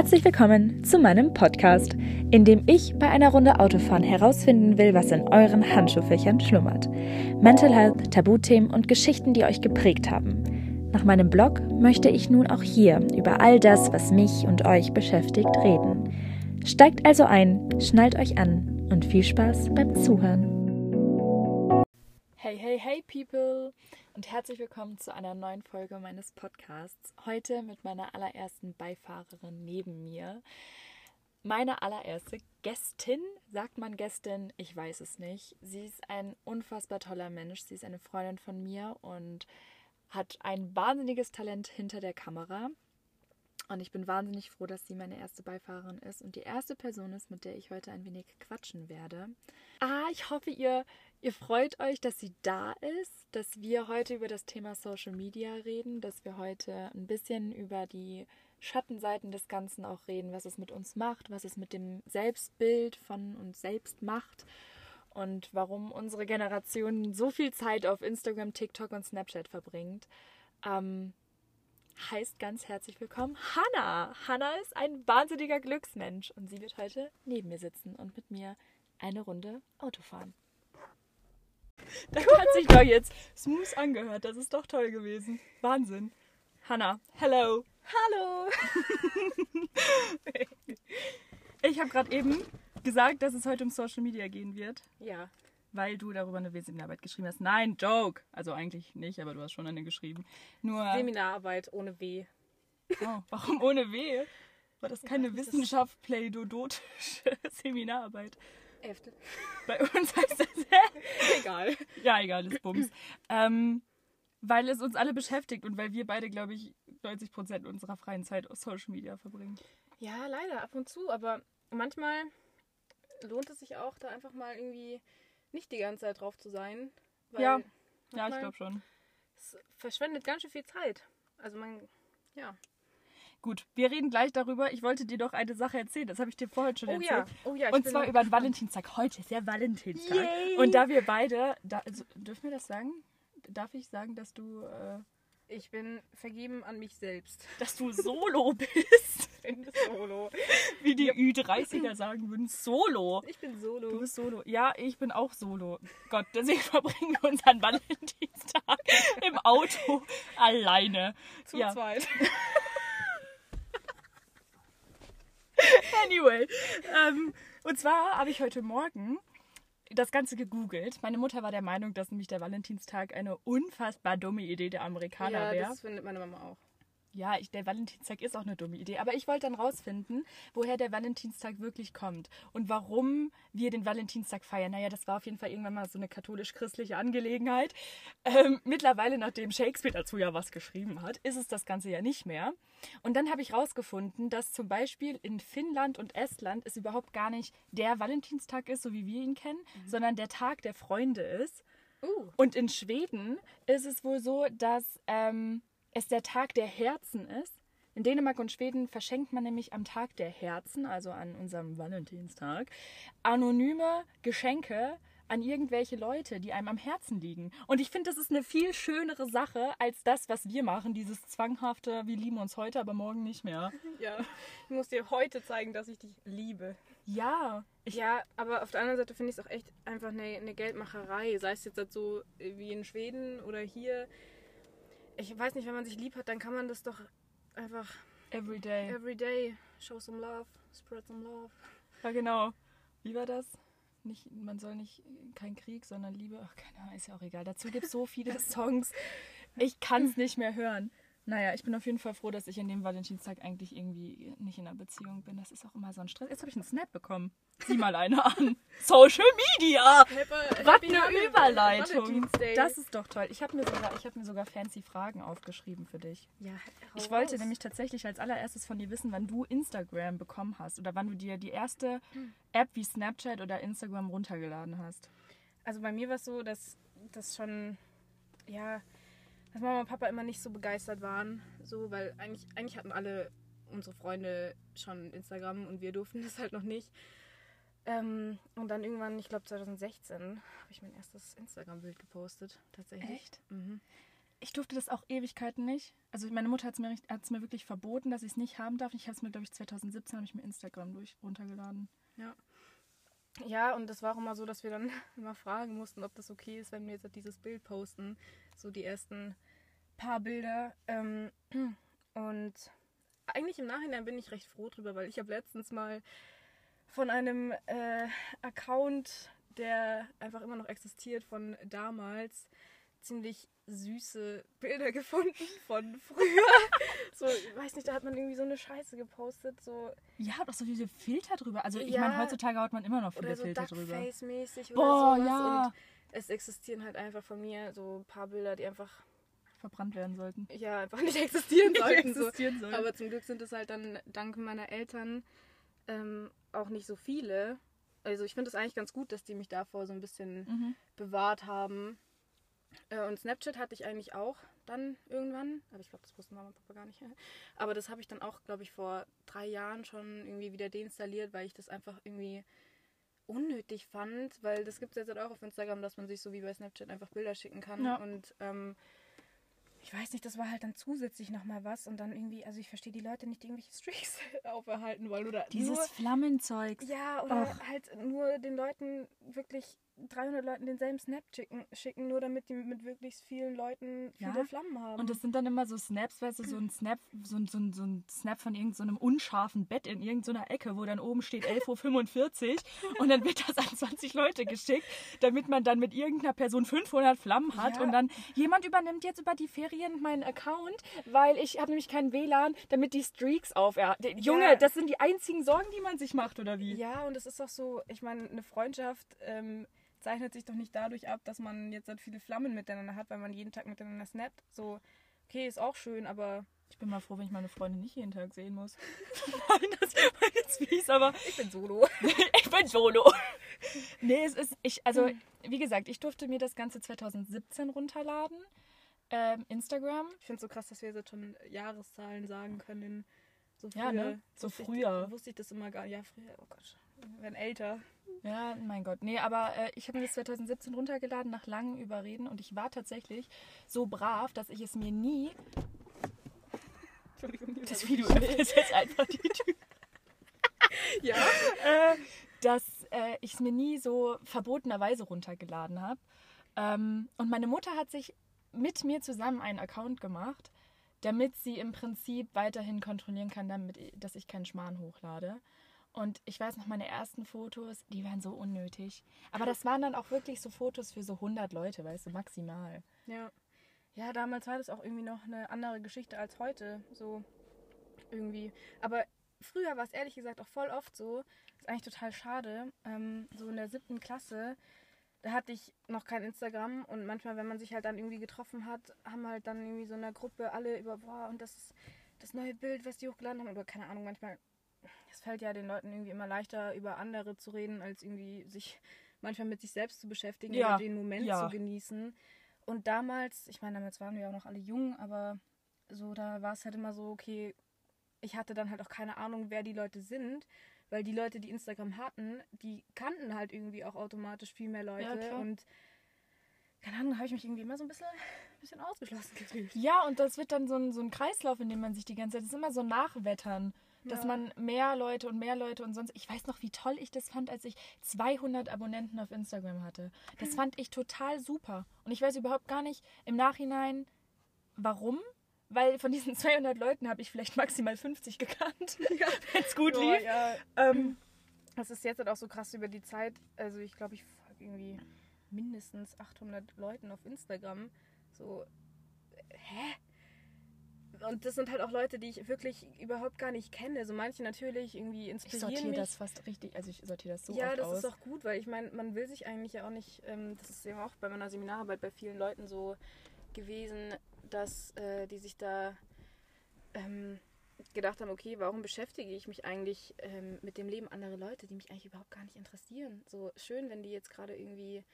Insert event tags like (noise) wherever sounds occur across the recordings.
Herzlich willkommen zu meinem Podcast, in dem ich bei einer Runde Autofahren herausfinden will, was in euren Handschuhfächern schlummert. Mental Health, Tabuthemen und Geschichten, die euch geprägt haben. Nach meinem Blog möchte ich nun auch hier über all das, was mich und euch beschäftigt, reden. Steigt also ein, schnallt euch an und viel Spaß beim Zuhören. Hey, hey, hey, People! Und herzlich willkommen zu einer neuen Folge meines Podcasts. Heute mit meiner allerersten Beifahrerin neben mir. Meine allererste Gästin, sagt man Gästin, ich weiß es nicht. Sie ist ein unfassbar toller Mensch. Sie ist eine Freundin von mir und hat ein wahnsinniges Talent hinter der Kamera. Und ich bin wahnsinnig froh, dass sie meine erste Beifahrerin ist und die erste Person ist, mit der ich heute ein wenig quatschen werde. Ah, ich hoffe, ihr, ihr freut euch, dass sie da ist, dass wir heute über das Thema Social Media reden, dass wir heute ein bisschen über die Schattenseiten des Ganzen auch reden, was es mit uns macht, was es mit dem Selbstbild von uns selbst macht und warum unsere Generation so viel Zeit auf Instagram, TikTok und Snapchat verbringt. Ähm, heißt ganz herzlich willkommen Hanna. Hanna ist ein wahnsinniger Glücksmensch und sie wird heute neben mir sitzen und mit mir eine Runde Auto fahren. (laughs) Das hat sich doch jetzt smooth angehört. Das ist doch toll gewesen. Wahnsinn. Hanna, hello. Hallo. (laughs) ich habe gerade eben gesagt, dass es heute um Social Media gehen wird. Ja. Weil du darüber eine Seminararbeit geschrieben hast. Nein, Joke. Also eigentlich nicht, aber du hast schon eine geschrieben. Nur Seminararbeit ohne W. Oh, warum ohne W? War das keine ja, Wissenschaft, playdodotische (laughs) Seminararbeit? Elfte. (laughs) Bei uns heißt das. (laughs) egal. Ja, egal, ist Bums. ähm, weil es uns alle beschäftigt und weil wir beide, glaube ich, 90 Prozent unserer freien Zeit auf Social Media verbringen. Ja, leider, ab und zu. Aber manchmal lohnt es sich auch, da einfach mal irgendwie nicht die ganze Zeit drauf zu sein. ja, ja, ich glaube schon. Es verschwendet ganz schön viel Zeit. Also man, ja. Gut, wir reden gleich darüber. Ich wollte dir doch eine Sache erzählen. Das habe ich dir vorhin schon oh, erzählt. Ja. Oh ja, Und zwar über den Valentinstag. Heute ist ja Valentinstag. Yay. Und da wir beide, da, also, dürfen wir das sagen? Darf ich sagen, dass du. Äh, ich bin vergeben an mich selbst. Dass du Solo (laughs) bist. Ich bin Solo. Wie die Ü30er sagen würden. Solo. Ich bin Solo. Du bist Solo. Ja, ich bin auch Solo. Gott, deswegen (laughs) verbringen wir unseren Valentinstag im Auto alleine. Zu ja. zweit. (laughs) (laughs) anyway. Ähm, und zwar habe ich heute Morgen das Ganze gegoogelt. Meine Mutter war der Meinung, dass nämlich der Valentinstag eine unfassbar dumme Idee der Amerikaner wäre. Ja, das findet meine Mama auch. Ja, ich, der Valentinstag ist auch eine dumme Idee. Aber ich wollte dann rausfinden, woher der Valentinstag wirklich kommt und warum wir den Valentinstag feiern. Naja, das war auf jeden Fall irgendwann mal so eine katholisch-christliche Angelegenheit. Ähm, mittlerweile, nachdem Shakespeare dazu ja was geschrieben hat, ist es das Ganze ja nicht mehr. Und dann habe ich rausgefunden, dass zum Beispiel in Finnland und Estland es überhaupt gar nicht der Valentinstag ist, so wie wir ihn kennen, mhm. sondern der Tag der Freunde ist. Uh. Und in Schweden ist es wohl so, dass ähm, es der Tag der Herzen ist. In Dänemark und Schweden verschenkt man nämlich am Tag der Herzen, also an unserem Valentinstag, anonyme Geschenke an irgendwelche Leute, die einem am Herzen liegen. Und ich finde, das ist eine viel schönere Sache als das, was wir machen, dieses zwanghafte, wir lieben uns heute, aber morgen nicht mehr. (laughs) Ja, ich muss dir heute zeigen, dass ich dich liebe. Ja. ja, aber auf der anderen Seite finde ich es auch echt einfach eine, eine Geldmacherei, sei es jetzt halt so wie in Schweden oder hier ich weiß nicht, wenn man sich lieb hat, dann kann man das doch einfach everyday. Everyday show some love, spread some love. Ja, genau. Wie war das? Nicht, man soll nicht kein Krieg, sondern Liebe. Ach, keine Ahnung, ist ja auch egal. Dazu gibt es so viele (laughs) Songs. Ich kann es nicht mehr hören. Naja, ich bin auf jeden Fall froh, dass ich an dem Valentinstag eigentlich irgendwie nicht in einer Beziehung bin. Das ist auch immer so ein Stress. Jetzt habe ich einen Snap bekommen. Sieh mal eine an. (laughs) Social Media! Was eine Überleitung. Das ist doch toll. Ich habe mir, sogar, hab mir sogar fancy Fragen aufgeschrieben für dich. Ja, ich wollte nämlich tatsächlich als allererstes von dir wissen, wann du Instagram bekommen hast oder wann du dir die erste App wie Snapchat oder Instagram runtergeladen hast. Also bei mir war es so, dass das schon, ja, dass Mama und Papa immer nicht so begeistert waren. So, weil eigentlich, eigentlich hatten alle unsere Freunde schon Instagram und wir durften (laughs) das halt noch nicht. Ähm, und dann irgendwann, ich glaube 2016, habe ich mein erstes Instagram-Bild gepostet. Tatsächlich. Echt? Mhm. ich durfte das auch Ewigkeiten nicht. Also meine Mutter hat es mir, hat's mir wirklich verboten, dass ich es nicht haben darf. Ich habe es mir, glaube ich, 2017 habe ich mir Instagram durch runtergeladen. Ja. Ja, und das war auch immer so, dass wir dann (laughs) immer fragen mussten, ob das okay ist, wenn wir jetzt dieses Bild posten. So die ersten paar Bilder. Ähm, (clears throat) und eigentlich im Nachhinein bin ich recht froh drüber, weil ich habe letztens mal von einem äh, Account, der einfach immer noch existiert, von damals, ziemlich süße Bilder gefunden von (laughs) früher. so, ich weiß nicht, da hat man irgendwie so eine Scheiße gepostet. So. Ja, doch so viele Filter drüber. Also ich ja, meine, heutzutage haut man immer noch viele oder so Filter drüber. Oder Boah, sowas. ja. Und es existieren halt einfach von mir so ein paar Bilder, die einfach verbrannt werden sollten. Ja, einfach nicht existieren (laughs) sollten. nicht existieren so. sollten. Aber zum Glück sind es halt dann dank meiner Eltern ähm, auch nicht so viele. Also ich finde es eigentlich ganz gut, dass die mich davor so ein bisschen mhm. bewahrt haben. Äh, und Snapchat hatte ich eigentlich auch dann irgendwann. Aber ich glaube, das wussten Mama und Papa gar nicht. (laughs) Aber das habe ich dann auch, glaube ich, vor drei Jahren schon irgendwie wieder deinstalliert, weil ich das einfach irgendwie unnötig fand. Weil das gibt es jetzt halt auch auf Instagram, dass man sich so wie bei Snapchat einfach Bilder schicken kann. Ja. Und ähm, ich weiß nicht, das war halt dann zusätzlich nochmal was und dann irgendwie, also ich verstehe die Leute nicht, die irgendwelche (laughs) Streaks auferhalten wollen oder dieses nur, Flammenzeug. Ja, oder Och. halt nur den Leuten wirklich 300 Leuten denselben Snap schicken, schicken, nur damit die mit wirklich vielen Leuten viele ja. Flammen haben. Und das sind dann immer so Snaps, weißt du, so ein Snap, so ein, so ein, so ein Snap von irgendeinem so unscharfen Bett in irgendeiner Ecke, wo dann oben steht 11.45 Uhr und dann wird das an 20 Leute geschickt, damit man dann mit irgendeiner Person 500 Flammen hat ja. und dann jemand übernimmt jetzt über die Ferien meinen Account, weil ich habe nämlich keinen WLAN, damit die Streaks auf. Junge, ja. das sind die einzigen Sorgen, die man sich macht, oder wie? Ja, und es ist auch so, ich meine, eine Freundschaft ähm, zeichnet sich doch nicht dadurch ab, dass man jetzt halt viele Flammen miteinander hat, weil man jeden Tag miteinander snappt. So, okay, ist auch schön, aber. Ich bin mal froh, wenn ich meine Freunde nicht jeden Tag sehen muss. (laughs) Nein, das war jetzt fies, aber. Ich bin solo. (laughs) ich bin solo. nee, es ist. Ich, also, wie gesagt, ich durfte mir das Ganze 2017 runterladen. Ähm, Instagram. Ich finde es so krass, dass wir jetzt schon Jahreszahlen sagen können. So früher. Ja, ne? So früher. Ich, wusste ich das immer gar nicht. Ja, früher. Oh Gott. Wir werden älter. Ja, mein Gott. Nee, aber äh, ich habe mir das 2017 runtergeladen nach langem Überreden und ich war tatsächlich so brav, dass ich es mir nie. Entschuldigung, das Video ist jetzt einfach die Tür. (laughs) ja. Äh, dass äh, ich es mir nie so verbotenerweise runtergeladen habe. Ähm, und meine Mutter hat sich mit mir zusammen einen Account gemacht, damit sie im Prinzip weiterhin kontrollieren kann, damit, dass ich keinen Schmarrn hochlade. Und ich weiß noch, meine ersten Fotos, die waren so unnötig. Aber das waren dann auch wirklich so Fotos für so 100 Leute, weißt du, maximal. Ja. Ja, damals war das auch irgendwie noch eine andere Geschichte als heute. So irgendwie. Aber früher war es ehrlich gesagt auch voll oft so. Ist eigentlich total schade. Ähm, so in der siebten Klasse, da hatte ich noch kein Instagram und manchmal, wenn man sich halt dann irgendwie getroffen hat, haben halt dann irgendwie so in der Gruppe alle über, boah, und das ist das neue Bild, was die hochgeladen haben, oder keine Ahnung, manchmal es fällt ja den Leuten irgendwie immer leichter, über andere zu reden, als irgendwie sich manchmal mit sich selbst zu beschäftigen ja. oder den Moment ja. zu genießen. Und damals, ich meine, damals waren wir auch noch alle jung, aber so, da war es halt immer so, okay, ich hatte dann halt auch keine Ahnung, wer die Leute sind, weil die Leute, die Instagram hatten, die kannten halt irgendwie auch automatisch viel mehr Leute ja, und keine Ahnung, habe ich mich irgendwie immer so ein bisschen, ein bisschen ausgeschlossen (laughs) gefühlt. Ja, und das wird dann so ein, so ein Kreislauf, in dem man sich die ganze Zeit, das ist immer so Nachwettern dass ja. man mehr Leute und mehr Leute und sonst. Ich weiß noch, wie toll ich das fand, als ich 200 Abonnenten auf Instagram hatte. Das fand ich total super. Und ich weiß überhaupt gar nicht im Nachhinein, warum. Weil von diesen (laughs) 200 Leuten habe ich vielleicht maximal 50 gekannt, (laughs) ja. wenn es gut lief. Ja. Ähm, das ist jetzt halt auch so krass über die Zeit. Also ich glaube, ich folge irgendwie mindestens 800 Leuten auf Instagram. So, hä? Und das sind halt auch Leute, die ich wirklich überhaupt gar nicht kenne. So manche natürlich irgendwie inspirieren Ich sortiere das fast richtig, also ich sortiere das so Ja, das aus. ist auch gut, weil ich meine, man will sich eigentlich ja auch nicht, ähm, das ist eben auch bei meiner Seminararbeit bei vielen Leuten so gewesen, dass äh, die sich da ähm, gedacht haben, okay, warum beschäftige ich mich eigentlich ähm, mit dem Leben anderer Leute, die mich eigentlich überhaupt gar nicht interessieren. So schön, wenn die jetzt gerade irgendwie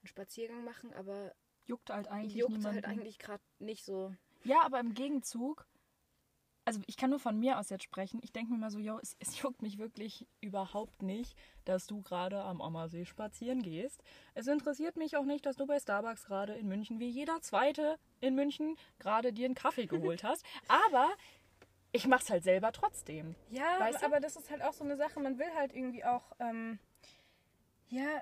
einen Spaziergang machen, aber juckt halt eigentlich juckt halt eigentlich gerade nicht so. Ja, aber im Gegenzug also ich kann nur von mir aus jetzt sprechen. Ich denke mir mal so, yo, es, es juckt mich wirklich überhaupt nicht, dass du gerade am Ammersee spazieren gehst. Es interessiert mich auch nicht, dass du bei Starbucks gerade in München, wie jeder Zweite in München, gerade dir einen Kaffee geholt (laughs) hast. Aber ich mach's halt selber trotzdem. Ja, Weißt du? aber das ist halt auch so eine Sache, man will halt irgendwie auch, ähm, ja,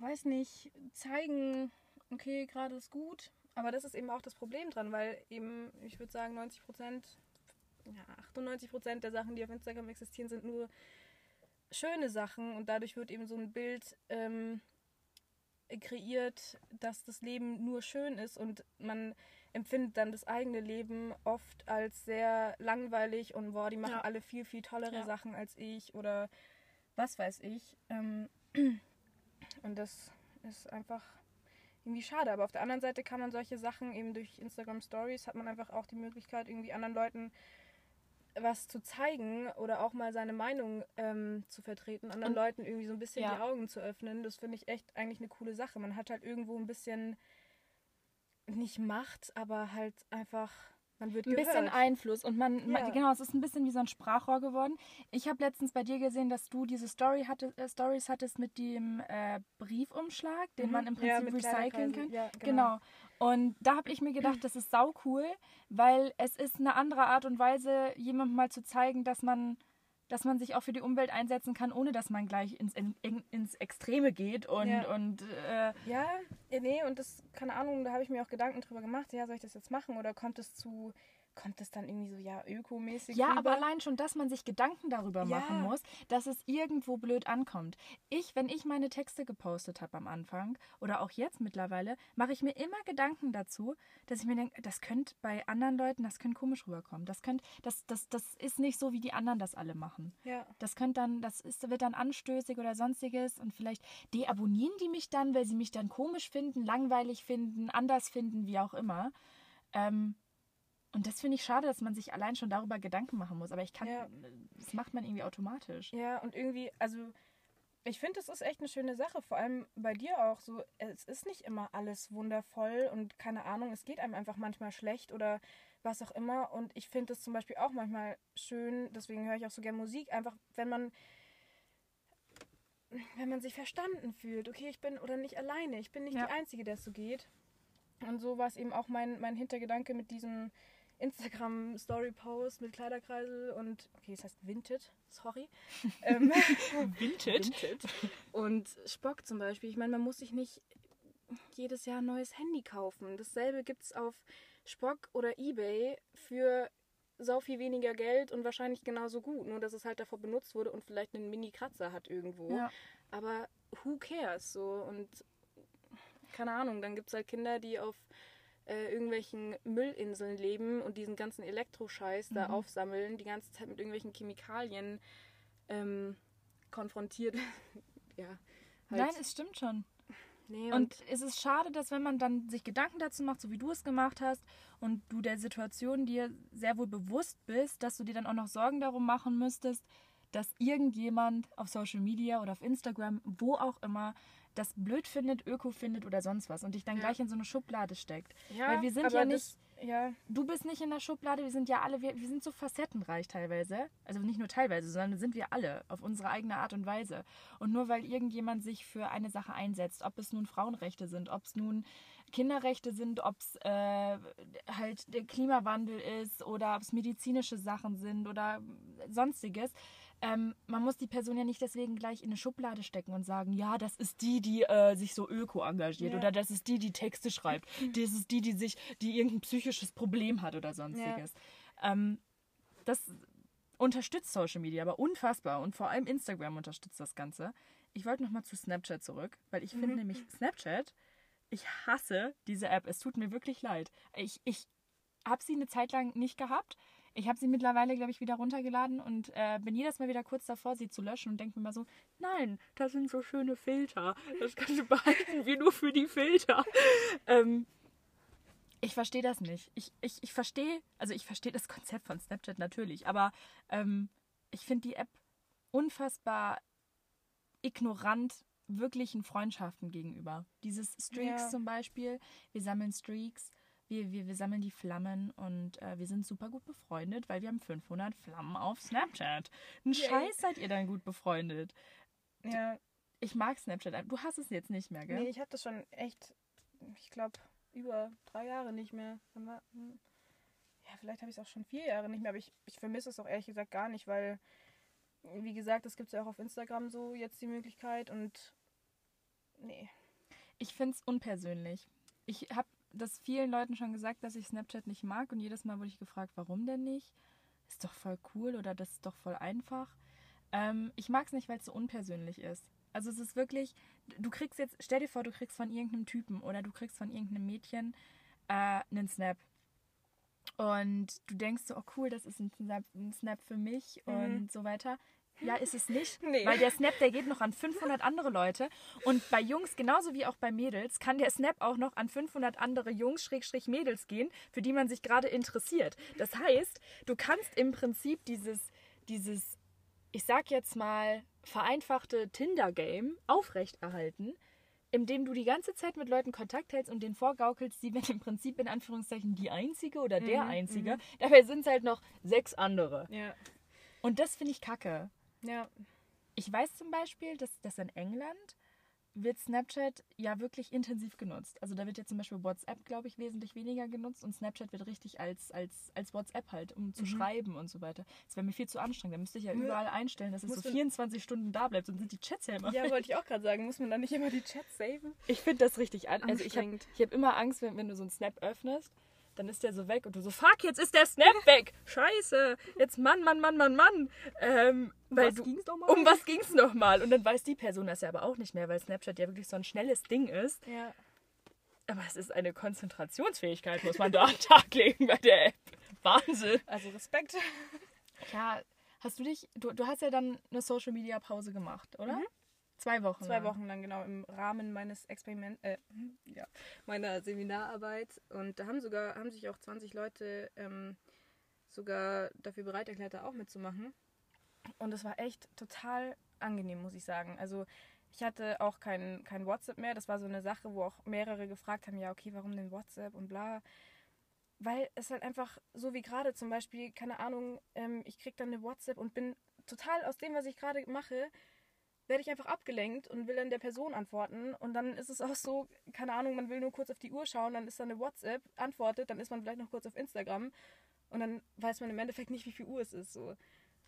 weiß nicht, zeigen, okay, gerade ist gut. Aber das ist eben auch das Problem dran, weil eben, ich würde sagen, 90 Prozent, ja, 98 Prozent der Sachen, die auf Instagram existieren, sind nur schöne Sachen und dadurch wird eben so ein Bild ähm, kreiert, dass das Leben nur schön ist und man empfindet dann das eigene Leben oft als sehr langweilig und boah, die machen Ja. alle viel, viel tollere Ja. Sachen als ich oder was weiß ich. Ähm, (clears throat) und das ist einfach irgendwie schade. Aber auf der anderen Seite kann man solche Sachen eben durch Instagram Stories hat man einfach auch die Möglichkeit, irgendwie anderen Leuten was zu zeigen oder auch mal seine Meinung ähm, zu vertreten, anderen Und- Leuten irgendwie so ein bisschen Ja. die Augen zu öffnen. Das finde ich echt eigentlich eine coole Sache. Man hat halt irgendwo ein bisschen nicht Macht, aber halt einfach, man wird ein gehört. bisschen Einfluss und man, Ja. genau, es ist ein bisschen wie so ein Sprachrohr geworden. Ich habe letztens bei dir gesehen, dass du diese Story hatte, äh, Stories hattest mit dem äh, Briefumschlag, den Mhm. man im Ja, Prinzip mit recyceln kann. Ja, Genau. Und da habe ich mir gedacht, das ist sau cool, weil es ist eine andere Art und Weise, jemandem mal zu zeigen, dass man, dass man sich auch für die Umwelt einsetzen kann, ohne dass man gleich ins, in, in, ins Extreme geht und, Ja. und äh, ja, nee, und das, keine Ahnung, da habe ich mir auch Gedanken drüber gemacht, ja, soll ich das jetzt machen oder kommt es zu, kommt es dann irgendwie so, ja, ökomäßig Ja, rüber? aber allein schon, dass man sich Gedanken darüber Ja. machen muss, dass es irgendwo blöd ankommt. Ich, wenn ich meine Texte gepostet habe am Anfang oder auch jetzt mittlerweile, mache ich mir immer Gedanken dazu, dass ich mir denke, das könnte bei anderen Leuten, das könnte komisch rüberkommen. Das könnte, das, das, das ist nicht so, wie die anderen das alle machen. Ja, Das könnte dann, das ist, wird dann anstößig oder sonstiges und vielleicht deabonnieren die mich dann, weil sie mich dann komisch finden, langweilig finden, anders finden, wie auch immer. Ähm, und das finde ich schade, dass man sich allein schon darüber Gedanken machen muss. Aber ich kann, Ja. das macht man irgendwie automatisch. ja, und irgendwie, also ich finde, das ist echt eine schöne Sache, vor allem bei dir auch so, es ist nicht immer alles wundervoll und keine Ahnung, es geht einem einfach manchmal schlecht oder was auch immer und ich finde es zum Beispiel auch manchmal schön, deswegen höre ich auch so gerne Musik, einfach wenn man wenn man sich verstanden fühlt, okay, ich bin oder nicht alleine, ich bin nicht Ja. die Einzige, der es so geht. Und so war es eben auch mein, mein Hintergedanke mit diesem Instagram-Story-Post mit Kleiderkreisel und, okay, das heißt Vinted, sorry. (laughs) ähm, Vintage? und Spock zum Beispiel. Ich meine, man muss sich nicht jedes Jahr ein neues Handy kaufen. Dasselbe gibt es auf Spock oder Ebay für sau viel weniger Geld und wahrscheinlich genauso gut. Nur, dass es halt davor benutzt wurde und vielleicht einen Mini-Kratzer hat irgendwo. Ja. Aber who cares? So und keine Ahnung, dann gibt es halt Kinder, die auf äh, irgendwelchen Müllinseln leben und diesen ganzen Elektroscheiß da Mhm. aufsammeln, die ganze Zeit mit irgendwelchen Chemikalien ähm, konfrontiert. (laughs) ja. Halt, Nein, es stimmt schon. nee, Und es ist schade, dass wenn man dann sich Gedanken dazu macht, so wie du es gemacht hast, und du der Situation dir sehr wohl bewusst bist, dass du dir dann auch noch Sorgen darum machen müsstest, dass irgendjemand auf Social Media oder auf Instagram, wo auch immer, das blöd findet, öko findet oder sonst was und dich dann Ja. gleich in so eine Schublade steckt. ja, weil wir sind ja nicht, Das, ja, du bist nicht in der Schublade, wir sind ja alle, wir, wir sind so facettenreich teilweise. Also nicht nur teilweise, sondern sind wir alle auf unsere eigene Art und Weise. Und nur weil irgendjemand sich für eine Sache einsetzt, ob es nun Frauenrechte sind, ob es nun Kinderrechte sind, ob es äh, halt der Klimawandel ist oder ob es medizinische Sachen sind oder sonstiges. Ähm, man muss die Person ja nicht deswegen gleich in eine Schublade stecken und sagen, ja, das ist die, die äh, sich so öko engagiert Ja. oder das ist die, die Texte schreibt, (laughs) das ist die, die sich, die irgendein psychisches Problem hat oder sonstiges. Ähm, das unterstützt Social Media aber unfassbar und vor allem Instagram unterstützt das Ganze. Ich wollte nochmal zu Snapchat zurück, weil ich finde nämlich Snapchat, ich hasse diese App. Es tut mir wirklich leid. Ich, ich habe sie eine Zeit lang nicht gehabt. Ich habe sie mittlerweile, glaube ich, wieder runtergeladen und äh, bin jedes Mal wieder kurz davor, sie zu löschen und denke mir mal so, nein, das sind so schöne Filter. Das kannst du behalten, wir nur für die Filter. (laughs) ähm, ich verstehe das nicht. Ich, ich, ich verstehe, also ich verstehe das Konzept von Snapchat natürlich, aber ähm, ich finde die App unfassbar ignorant wirklichen Freundschaften gegenüber. Dieses Streaks Ja. zum Beispiel, wir sammeln Streaks. Wir, wir, wir sammeln die Flammen und äh, wir sind super gut befreundet, weil wir haben 500 Flammen auf Snapchat. Ein Yay. Scheiß seid ihr dann gut befreundet. Ja, Ich mag Snapchat. Du hast es jetzt nicht mehr, gell? nee, ich habe das schon echt, ich glaube, über drei Jahre nicht mehr. Hm. Ja, vielleicht habe ich es auch schon vier Jahre nicht mehr, aber ich, ich vermisse es auch ehrlich gesagt gar nicht, weil, wie gesagt, das gibt es ja auch auf Instagram so jetzt die Möglichkeit und nee. Ich finde es unpersönlich. Ich habe das vielen Leuten schon gesagt, dass ich Snapchat nicht mag und jedes Mal wurde ich gefragt, warum denn nicht? Ist doch voll cool oder das ist doch voll einfach. Ähm, ich mag es nicht, weil es so unpersönlich ist. Also es ist wirklich, du kriegst jetzt, stell dir vor, du kriegst von irgendeinem Typen oder du kriegst von irgendeinem Mädchen äh, einen Snap. Und du denkst so, oh cool, das ist ein Snap, ein Snap für mich Mhm. und so weiter. Ja, ist es nicht, (laughs) Nee. weil der Snap, der geht noch an 500 andere Leute. Und bei Jungs, genauso wie auch bei Mädels, kann der Snap auch noch an 500 andere Jungs, Schrägstrich Mädels gehen, für die man sich gerade interessiert. Das heißt, du kannst im Prinzip dieses, dieses, ich sag jetzt mal, vereinfachte Tinder-Game aufrechterhalten, indem du die ganze Zeit mit Leuten Kontakt hältst und denen vorgaukelst, sie werden im Prinzip in Anführungszeichen die Einzige oder der Mhm, Einzige. Dabei sind es halt noch sechs andere. Ja. Und das finde ich kacke. Ja. Ich weiß zum Beispiel, dass, dass in England wird Snapchat ja wirklich intensiv genutzt. Also da wird ja zum Beispiel WhatsApp, glaube ich, wesentlich weniger genutzt und Snapchat wird richtig als, als, als WhatsApp halt, um zu schreiben und so weiter. Das wäre mir viel zu anstrengend. Da müsste ich ja Ja. überall einstellen, dass es so du- 24 Stunden da bleibt und sind die Chats ja immer. Ja, wollte ich auch gerade sagen. Muss man dann nicht immer die Chats saven? Ich finde das richtig an. Also ich habe ich hab immer Angst, wenn, wenn du so einen Snap öffnest, dann ist der so weg und du so, fuck, jetzt ist der Snap weg. Scheiße. Jetzt Mann, Mann, Mann, Mann, Mann. Ähm, weil was du, ging's nochmal? Um was ging's nochmal? Und dann weiß die Person das ja aber auch nicht mehr, weil Snapchat ja wirklich so ein schnelles Ding ist. Ja. Aber es ist eine Konzentrationsfähigkeit, muss man da an den Tag legen bei der App. Wahnsinn. Also Respekt. (laughs) Ja, hast du dich, du, du hast ja dann eine Social Media Pause gemacht, oder? Zwei Wochen. Zwei lang. Wochen lang, genau, im Rahmen meines Experiment, äh, ja, meiner Seminararbeit. Und da haben sogar, haben sich auch 20 Leute ähm, sogar dafür bereit erklärt, da auch mitzumachen. Und es war echt total angenehm, muss ich sagen. Also ich hatte auch kein, kein WhatsApp mehr. Das war so eine Sache, wo auch mehrere gefragt haben, ja, okay, warum denn WhatsApp und bla. Weil es halt einfach, so wie gerade zum Beispiel, keine Ahnung, ähm, ich krieg dann eine WhatsApp und bin total aus dem, was ich gerade mache, werde ich einfach abgelenkt und will dann der Person antworten. Und dann ist es auch so, keine Ahnung, man will nur kurz auf die Uhr schauen, dann ist da eine WhatsApp, antwortet, dann ist man vielleicht noch kurz auf Instagram und dann weiß man im Endeffekt nicht, wie viel Uhr es ist. So.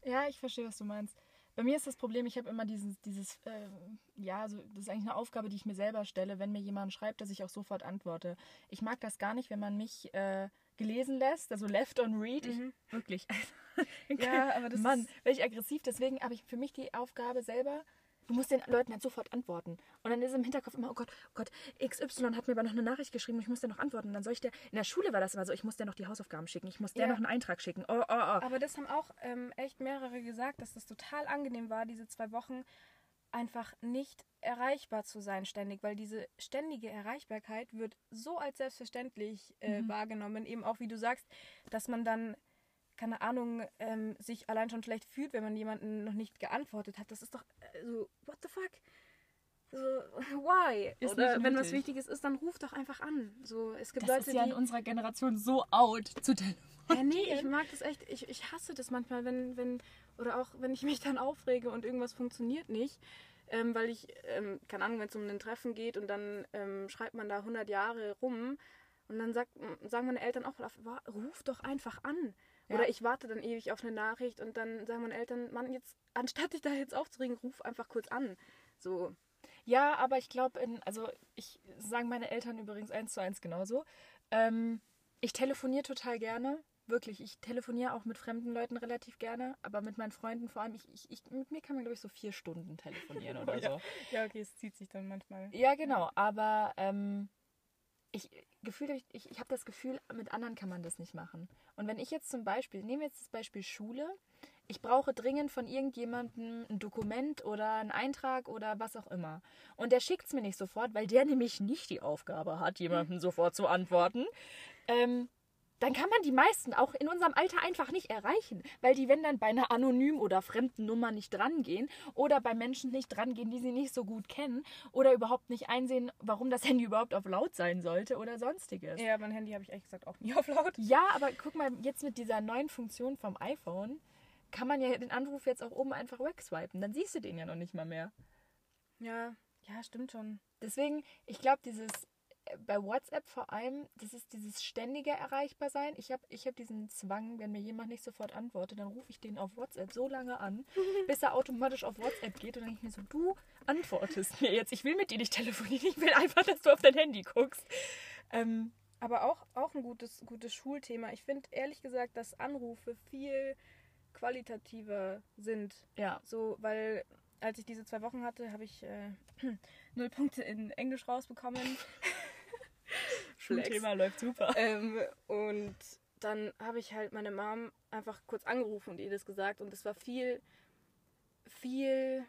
Ja, ich verstehe, was du meinst. Bei mir ist das Problem, ich habe immer dieses, dieses, ähm, ja, so, das ist eigentlich eine Aufgabe, die ich mir selber stelle, wenn mir jemand schreibt, dass ich auch sofort antworte. Ich mag das gar nicht, wenn man mich äh, gelesen lässt, also left on read. Mhm. Ich, wirklich. (laughs) Ja, aber das Mann, ist- werde ich aggressiv. Deswegen habe ich für mich die Aufgabe selber, du musst den Leuten halt sofort antworten. Und dann ist im Hinterkopf immer, oh Gott, oh Gott, XY hat mir aber noch eine Nachricht geschrieben, ich muss dir noch antworten. Und dann soll ich der, in der Schule war das immer so, ich muss dir noch die Hausaufgaben schicken, ich muss dir Ja. noch einen Eintrag schicken. Oh, oh, oh. Aber das haben auch ähm, echt mehrere gesagt, dass das total angenehm war, diese zwei Wochen einfach nicht erreichbar zu sein ständig, weil diese ständige Erreichbarkeit wird so als selbstverständlich äh, wahrgenommen, eben auch wie du sagst, dass man dann keine Ahnung, ähm, sich allein schon schlecht fühlt, wenn man jemanden noch nicht geantwortet hat. Das ist doch äh, so, what the fuck? So, (laughs) why? Ist Oder wenn was. Wichtiges ist, dann ruf doch einfach an. So, es gibt Das Leute, ist ja die in unserer Generation so out zu telefonieren. ja, nee, ich mag das echt. Ich, ich hasse das manchmal, wenn, wenn, oder auch wenn ich mich dann aufrege und irgendwas funktioniert nicht. Ähm, weil ich, ähm, keine Ahnung, wenn es um ein Treffen geht und dann ähm, schreibt man da 100 Jahre rum und dann sagt, sagen meine Eltern auch, "Wa- ruf doch einfach an. Ja. Oder ich warte dann ewig auf eine Nachricht und dann sagen meine Eltern, Mann, jetzt, anstatt dich da jetzt aufzuregen, ruf einfach kurz an. So, Ja, aber ich glaube, also ich sagen meine Eltern übrigens eins zu eins genauso. Ähm, ich telefoniere total gerne. Wirklich, ich telefoniere auch mit fremden Leuten relativ gerne, aber mit meinen Freunden vor allem, ich, ich, ich, mit mir kann man, glaube ich, so vier Stunden telefonieren (laughs) oder ja. so. ja, okay, es zieht sich dann manchmal. Ja, genau, aber ähm, ich, Gefühl, ich, ich, habe das Gefühl, mit anderen kann man das nicht machen. Und wenn ich jetzt zum Beispiel, nehmen wir jetzt das Beispiel Schule, ich brauche dringend von irgendjemandem ein Dokument oder einen Eintrag oder was auch immer. Und der schickt es mir nicht sofort, weil der (laughs) nämlich nicht die Aufgabe hat, jemandem sofort zu antworten. Ähm, dann kann man die meisten auch in unserem Alter einfach nicht erreichen, weil die, wenn dann bei einer anonymen oder fremden Nummer nicht drangehen oder bei Menschen nicht drangehen, die sie nicht so gut kennen oder überhaupt nicht einsehen, warum das Handy überhaupt auf laut sein sollte oder sonstiges. Ja, mein Handy habe ich ehrlich gesagt auch nie (laughs) auf laut. Ja, aber guck mal, jetzt mit dieser neuen Funktion vom iPhone kann man ja den Anruf jetzt auch oben einfach wegswipen. Dann siehst du den ja noch nicht mal mehr. Ja, ja, stimmt schon. Deswegen, ich glaube, dieses bei WhatsApp vor allem, das ist dieses ständige Erreichbarsein. Ich habe ich hab diesen Zwang, wenn mir jemand nicht sofort antwortet, dann rufe ich den auf WhatsApp so lange an, (laughs) bis er automatisch auf WhatsApp geht und dann denke ich mir so, du antwortest mir jetzt. Ich will mit dir nicht telefonieren, ich will einfach, dass du auf dein Handy guckst. Ähm, aber auch, auch ein gutes, gutes Schulthema. Ich finde ehrlich gesagt, dass Anrufe viel qualitativer sind. Ja. So, weil als ich diese zwei Wochen hatte, habe ich äh, (clears throat) null Punkte in Englisch rausbekommen. (laughs) Schulthema läuft super. Ähm, und dann habe ich halt meine Mom einfach kurz angerufen und ihr das gesagt. Und es war viel, viel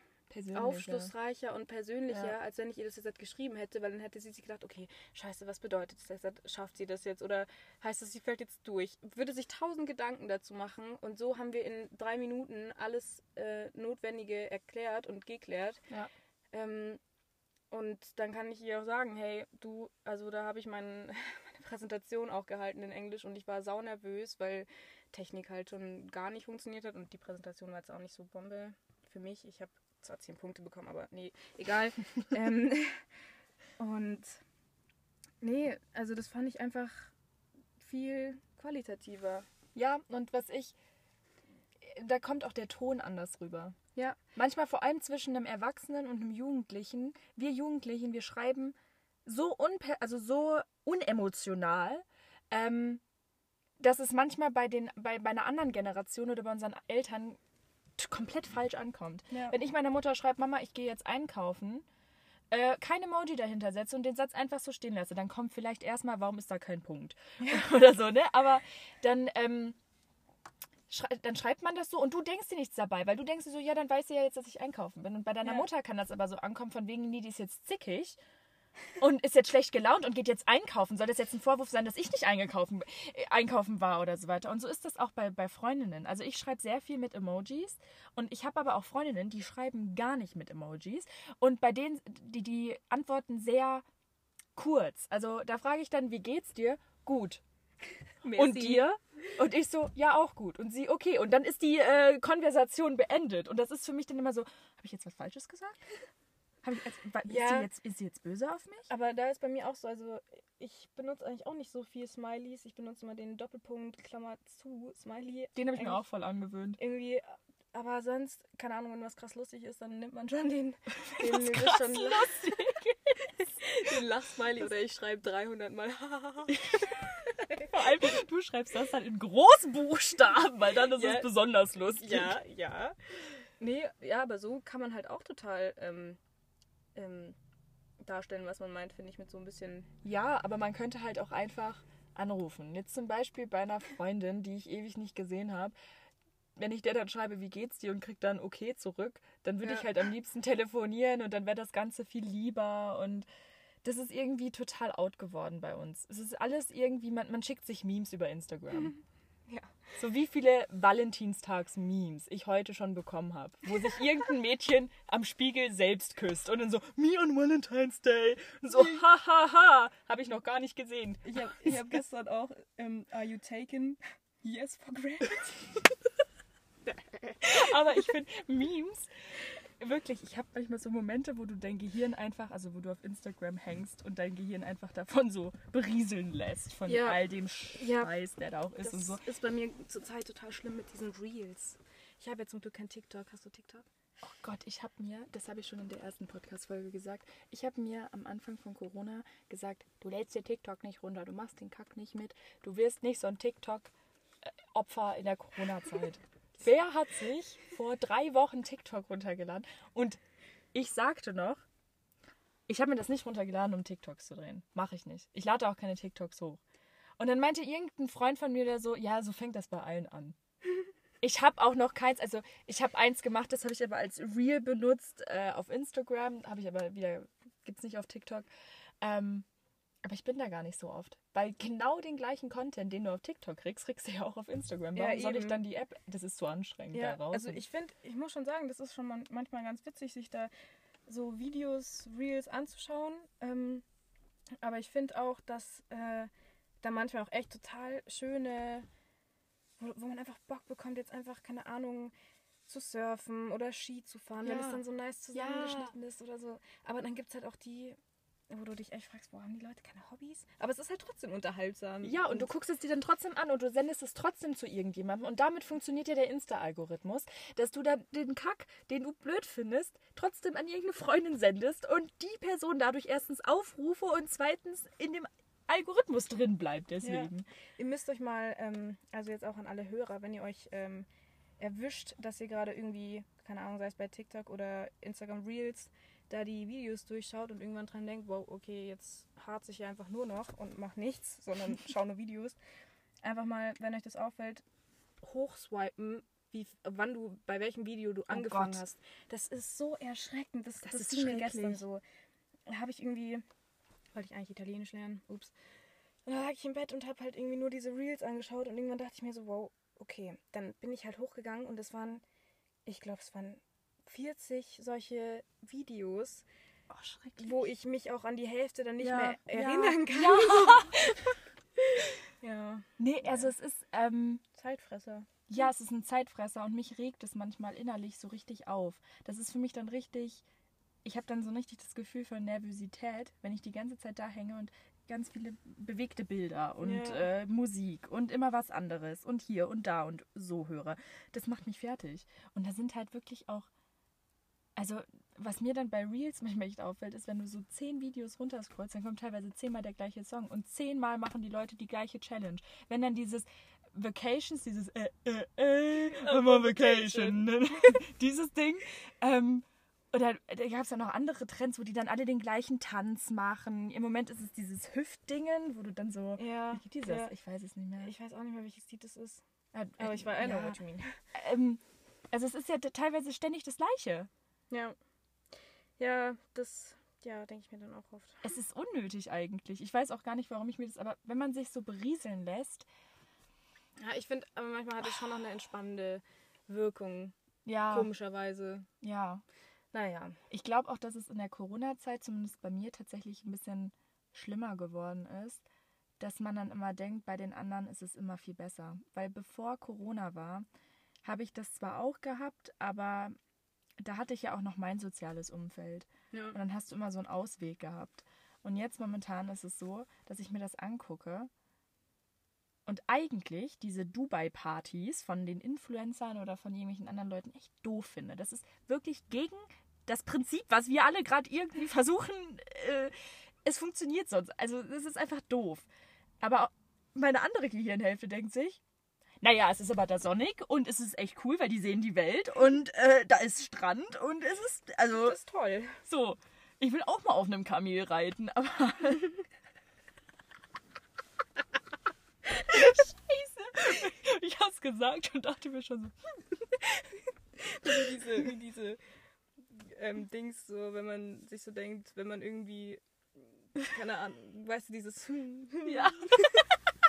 aufschlussreicher und persönlicher, ja. als wenn ich ihr das jetzt halt geschrieben hätte, weil dann hätte sie sich gedacht, okay, scheiße, was bedeutet das jetzt? Schafft sie das jetzt? Oder heißt das, sie fällt jetzt durch? Würde sich tausend Gedanken dazu machen und so haben wir in drei Minuten alles äh, Notwendige erklärt und geklärt. Ja. Ähm, und dann kann ich ihr auch sagen, hey, du, also da habe ich mein, (laughs) meine Präsentation auch gehalten in Englisch und ich war sau nervös, weil Technik halt schon gar nicht funktioniert hat und die Präsentation war jetzt auch nicht so Bombe für mich. Ich habe zwar zehn Punkte bekommen, aber nee, egal. (laughs) ähm, und nee, also das fand ich einfach viel qualitativer. Ja, und was ich, da kommt auch der Ton anders rüber. Ja. Manchmal vor allem zwischen einem Erwachsenen und einem Jugendlichen. Wir Jugendlichen, wir schreiben so, unper also so unemotional, ähm, dass es manchmal bei, den, bei, bei einer anderen Generation oder bei unseren Eltern komplett falsch ankommt. Ja. Wenn ich meiner Mutter schreibe, Mama, ich gehe jetzt einkaufen, äh, kein Emoji dahinter setze und den Satz einfach so stehen lasse, dann kommt vielleicht erstmal, warum ist da kein Punkt? Ja. (laughs) Oder so, ne? Aber dann, ähm, schrei dann schreibt man das so und du denkst dir nichts dabei, weil du denkst dir so, ja, dann weiß sie ja jetzt, dass ich einkaufen bin. Und bei deiner ja. Mutter kann das aber so ankommen, von wegen, nee, die ist jetzt zickig und ist jetzt schlecht gelaunt und geht jetzt einkaufen. Soll das jetzt ein Vorwurf sein, dass ich nicht eingekaufen, äh, einkaufen war oder so weiter? Und so ist das auch bei, bei Freundinnen. Also ich schreibe sehr viel mit Emojis und ich habe aber auch Freundinnen, die schreiben gar nicht mit Emojis und bei denen, die, die antworten sehr kurz. Also da frage ich dann, wie geht's dir? Gut. Merci. Und dir? Und ich so, ja, auch gut. Und sie, okay. Und dann ist die äh, Konversation beendet. Und das ist für mich dann immer so, habe ich jetzt was Falsches gesagt? Hab ich, also, ist, ja, sie jetzt, ist sie jetzt böse auf mich? Aber da ist bei mir auch so, also ich benutze eigentlich auch nicht so viel Smileys. Ich benutze immer den Doppelpunkt, Klammer zu, Smiley. Den habe ich mir auch voll angewöhnt. Irgendwie, aber sonst, keine Ahnung, wenn was krass lustig ist, dann nimmt man schon den, (laughs) den was krass schon lustig (laughs) den Lachsmiley oder ich schreibe 300 Mal. (laughs) (laughs) Vor allem, du schreibst das dann in Großbuchstaben, weil dann ist ja, es besonders lustig. Ja, ja. Nee, ja, aber so kann man halt auch total ähm, ähm, darstellen, was man meint, finde ich, mit so ein bisschen. Ja, aber man könnte halt auch einfach anrufen. Jetzt zum Beispiel bei einer Freundin, die ich ewig nicht gesehen habe. Wenn ich der dann schreibe, wie geht's dir und krieg dann okay zurück, dann würde ja. ich halt am liebsten telefonieren und dann wäre das Ganze viel lieber und das ist irgendwie total out geworden bei uns. Es ist alles irgendwie, man, man schickt sich Memes über Instagram. (laughs) Ja. So wie viele Valentinstags-Memes ich heute schon bekommen habe, wo sich irgendein (laughs) Mädchen am Spiegel selbst küsst und dann so, me on Valentine's Day. Und so, hahaha, ha, ha. habe ich noch gar nicht gesehen. Ich habe hab (laughs) gestern auch, um, are you taken? Yes, for granted. Aber ich finde Memes wirklich, ich habe manchmal so Momente, wo du dein Gehirn einfach, also wo du auf Instagram hängst und dein Gehirn einfach davon so berieseln lässt, von ja. all dem Scheiß, ja. der da auch ist das und so. Das ist bei mir zurzeit total schlimm mit diesen Reels. Ich habe jetzt zum Glück kein TikTok. Hast du TikTok? Oh Gott, ich habe mir, das habe ich schon in der ersten Podcast-Folge gesagt, ich habe mir am Anfang von Corona gesagt, du lädst dir TikTok nicht runter, du machst den Kack nicht mit, du wirst nicht so ein TikTok-Opfer in der Corona-Zeit. Wer hat sich vor drei Wochen TikTok runtergeladen? Und ich sagte noch, ich habe mir das nicht runtergeladen, um TikToks zu drehen. Mache ich nicht. Ich lade auch keine TikToks hoch. Und dann meinte irgendein Freund von mir, der so, ja, so fängt das bei allen an. Ich habe auch noch keins, also ich habe eins gemacht, das habe ich aber als Reel benutzt äh, auf Instagram, habe ich aber wieder, gibt es nicht auf TikTok. Ähm, Aber ich bin da gar nicht so oft. Weil genau den gleichen Content, den du auf TikTok kriegst, kriegst du ja auch auf Instagram. Warum Ja, soll ich dann die App? Das ist so anstrengend Ja, da raus. also ich finde, ich muss schon sagen, das ist schon man- manchmal ganz witzig, sich da so Videos, Reels anzuschauen. Ähm, aber ich finde auch, dass äh, da manchmal auch echt total schöne, wo, wo man einfach Bock bekommt, jetzt einfach, keine Ahnung, zu surfen oder Ski zu fahren, wenn Ja. es dann so nice Ja. zusammengeschnitten ist oder so. Aber dann gibt es halt auch die, wo du dich echt fragst, wo haben die Leute keine Hobbys? Aber es ist halt trotzdem unterhaltsam. Ja, und du guckst es dir dann trotzdem an und du sendest es trotzdem zu irgendjemandem. Und damit funktioniert ja der Insta-Algorithmus, dass du dann den Kack, den du blöd findest, trotzdem an irgendeine Freundin sendest und die Person dadurch erstens aufrufe und zweitens in dem Algorithmus drin bleibt deswegen. Ihr müsst euch mal, ähm, also jetzt auch an alle Hörer, wenn ihr euch ähm, erwischt, dass ihr gerade irgendwie, keine Ahnung, sei es bei TikTok oder Instagram Reels, da die Videos durchschaut und irgendwann dran denkt, wow, okay, jetzt hart sich ja einfach nur noch und macht nichts, sondern (laughs) schau nur Videos. Einfach mal, wenn euch das auffällt, hochswipen, wie, wann du, bei welchem Video du angefangen Gott. hast. Das ist so erschreckend. Das, Das das, ist mir gestern so. Da habe ich irgendwie, wollte ich eigentlich Italienisch lernen, ups. Und dann lag ich im Bett und habe halt irgendwie nur diese Reels angeschaut und irgendwann dachte ich mir so, wow, okay. Dann bin ich halt hochgegangen und es waren, ich glaube, es waren 40 solche Videos, Oh, wo ich mich auch an die Hälfte dann nicht Ja, mehr ja, erinnern kann. Ja. (laughs) Ja. Nee, also es ist, ähm, Zeitfresser. ja, es ist ein Zeitfresser und mich regt es manchmal innerlich so richtig auf. Das ist für mich dann richtig, ich habe dann so richtig das Gefühl von Nervosität, wenn ich die ganze Zeit da hänge und ganz viele bewegte Bilder und Ja. äh, Musik und immer was anderes und hier und da und so höre. Das macht mich fertig. Und da sind halt wirklich auch, also was mir dann bei Reels manchmal echt auffällt, ist, wenn du so zehn Videos runterscrollst, dann kommt teilweise zehnmal der gleiche Song und zehnmal machen die Leute die gleiche Challenge. Wenn dann dieses Vacations, dieses äh, äh, äh, I'm on vacation, (laughs) dieses Ding, ähm, oder da gab es ja noch andere Trends, wo die dann alle den gleichen Tanz machen. Im Moment ist es dieses Hüftdingen, wo du dann so. Ja. Wie geht dieses? ja. Ich weiß es nicht mehr. Ich weiß auch nicht mehr, welches Lied das ist. Äh, Aber ich weiß, I know ja. what you mean. ähm, Also es ist ja teilweise ständig das Gleiche. Ja. Ja, das, ja, denke ich mir dann auch oft. Es ist unnötig eigentlich. Ich weiß auch gar nicht, warum ich mir das, aber wenn man sich so berieseln lässt, Ja, ich finde, aber manchmal hat es schon noch eine entspannende Wirkung, ja, komischerweise. ja. Naja. Ich glaube auch, dass es in der Corona-Zeit, zumindest bei mir, tatsächlich ein bisschen schlimmer geworden ist, dass man dann immer denkt, bei den anderen ist es immer viel besser. Weil bevor Corona war, habe ich das zwar auch gehabt, aber da hatte ich ja auch noch mein soziales Umfeld. Ja. Und dann hast du immer so einen Ausweg gehabt. Und jetzt momentan ist es so, dass ich mir das angucke und eigentlich diese Dubai-Partys von den Influencern oder von irgendwelchen anderen Leuten echt doof finde. Das ist wirklich gegen das Prinzip, was wir alle gerade irgendwie versuchen. Äh, es funktioniert sonst. Also es ist einfach doof. Aber meine andere Gehirnhälfte denkt sich, naja, es ist aber da sonnig und es ist echt cool, weil die sehen die Welt und äh, da ist Strand und es ist, also Das ist toll. so, ich will auch mal auf einem Kamel reiten, aber. (laughs) Scheiße. Ich hab's gesagt und dachte mir schon so. (laughs) Wie diese, wie diese ähm, Dings, so, wenn man sich so denkt, wenn man irgendwie, keine Ahnung, weißt du, dieses Ja. (laughs)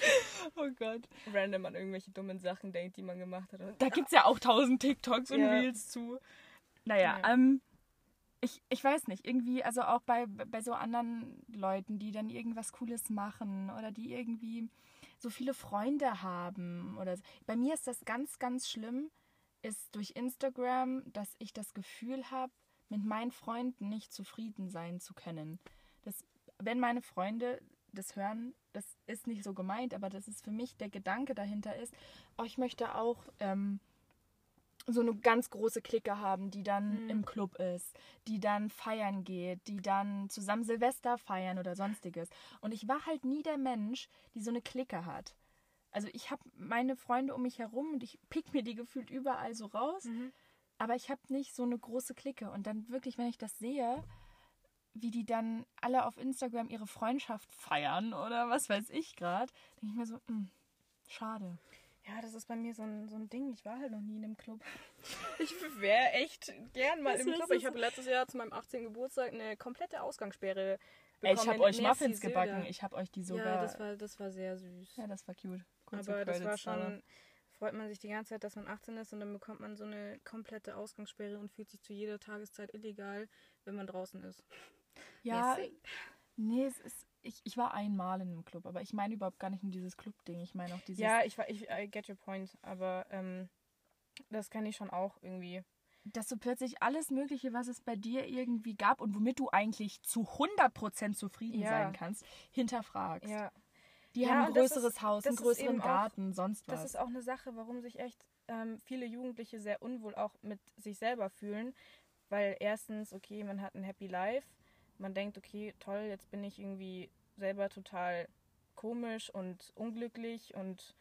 (laughs) Oh Gott. random an irgendwelche dummen Sachen denkt, die man gemacht hat. Da gibt's ja auch tausend TikToks und Ja. Reels zu. Naja, Ja. ähm. Ich, ich weiß nicht, irgendwie, also auch bei, bei so anderen Leuten, die dann irgendwas Cooles machen oder die irgendwie so viele Freunde haben oder so. Bei mir ist das ganz, ganz schlimm, ist durch Instagram, dass ich das Gefühl habe, mit meinen Freunden nicht zufrieden sein zu können. Das, wenn meine Freunde das hören, das ist nicht so gemeint, aber das ist für mich der Gedanke dahinter ist, oh, ich möchte auch ähm, so eine ganz große Clique haben, die dann Mhm. im Club ist, die dann feiern geht, die dann zusammen Silvester feiern oder sonstiges. Und ich war halt nie der Mensch, die so eine Clique hat. Also ich habe meine Freunde um mich herum und ich pick mir die gefühlt überall so raus, Mhm. aber ich habe nicht so eine große Clique. Und dann wirklich, wenn ich das sehe, wie die dann alle auf Instagram ihre Freundschaft feiern oder was weiß ich gerade, denke ich mir so, hm, schade. Ja, das ist bei mir so ein, so ein Ding. Ich war halt noch nie in einem Club. (laughs) Ich wäre echt gern mal im Club. Ich habe letztes Jahr zu meinem 18. Geburtstag eine komplette Ausgangssperre Ey, ich bekommen habe euch Muffins gebacken. Ich habe euch die sogar. Ja, das war, das war sehr süß. Ja, das war cute. Kurze Aber das war schon, freut man sich die ganze Zeit, dass man 18 ist und dann bekommt man so eine komplette Ausgangssperre und fühlt sich zu jeder Tageszeit illegal, wenn man draußen ist. Ja, nee, es ist. Ich, ich war einmal in einem Club, aber ich meine überhaupt gar nicht nur dieses Club-Ding. Ich meine auch dieses. Ja, ich, ich I get your point, aber ähm, das kann ich schon auch irgendwie. dass du plötzlich alles Mögliche, was es bei dir irgendwie gab und womit du eigentlich zu 100% zufrieden Ja. sein kannst, hinterfragst. Ja, Die Ja, haben ein größeres ist- Haus, einen größeren eben auch- Garten, sonst was. das ist auch eine Sache, warum sich echt ähm, viele Jugendliche sehr unwohl auch mit sich selber fühlen. Weil erstens, okay, man hat ein Happy Life. Man denkt, okay, toll, jetzt bin ich irgendwie selber total komisch und unglücklich und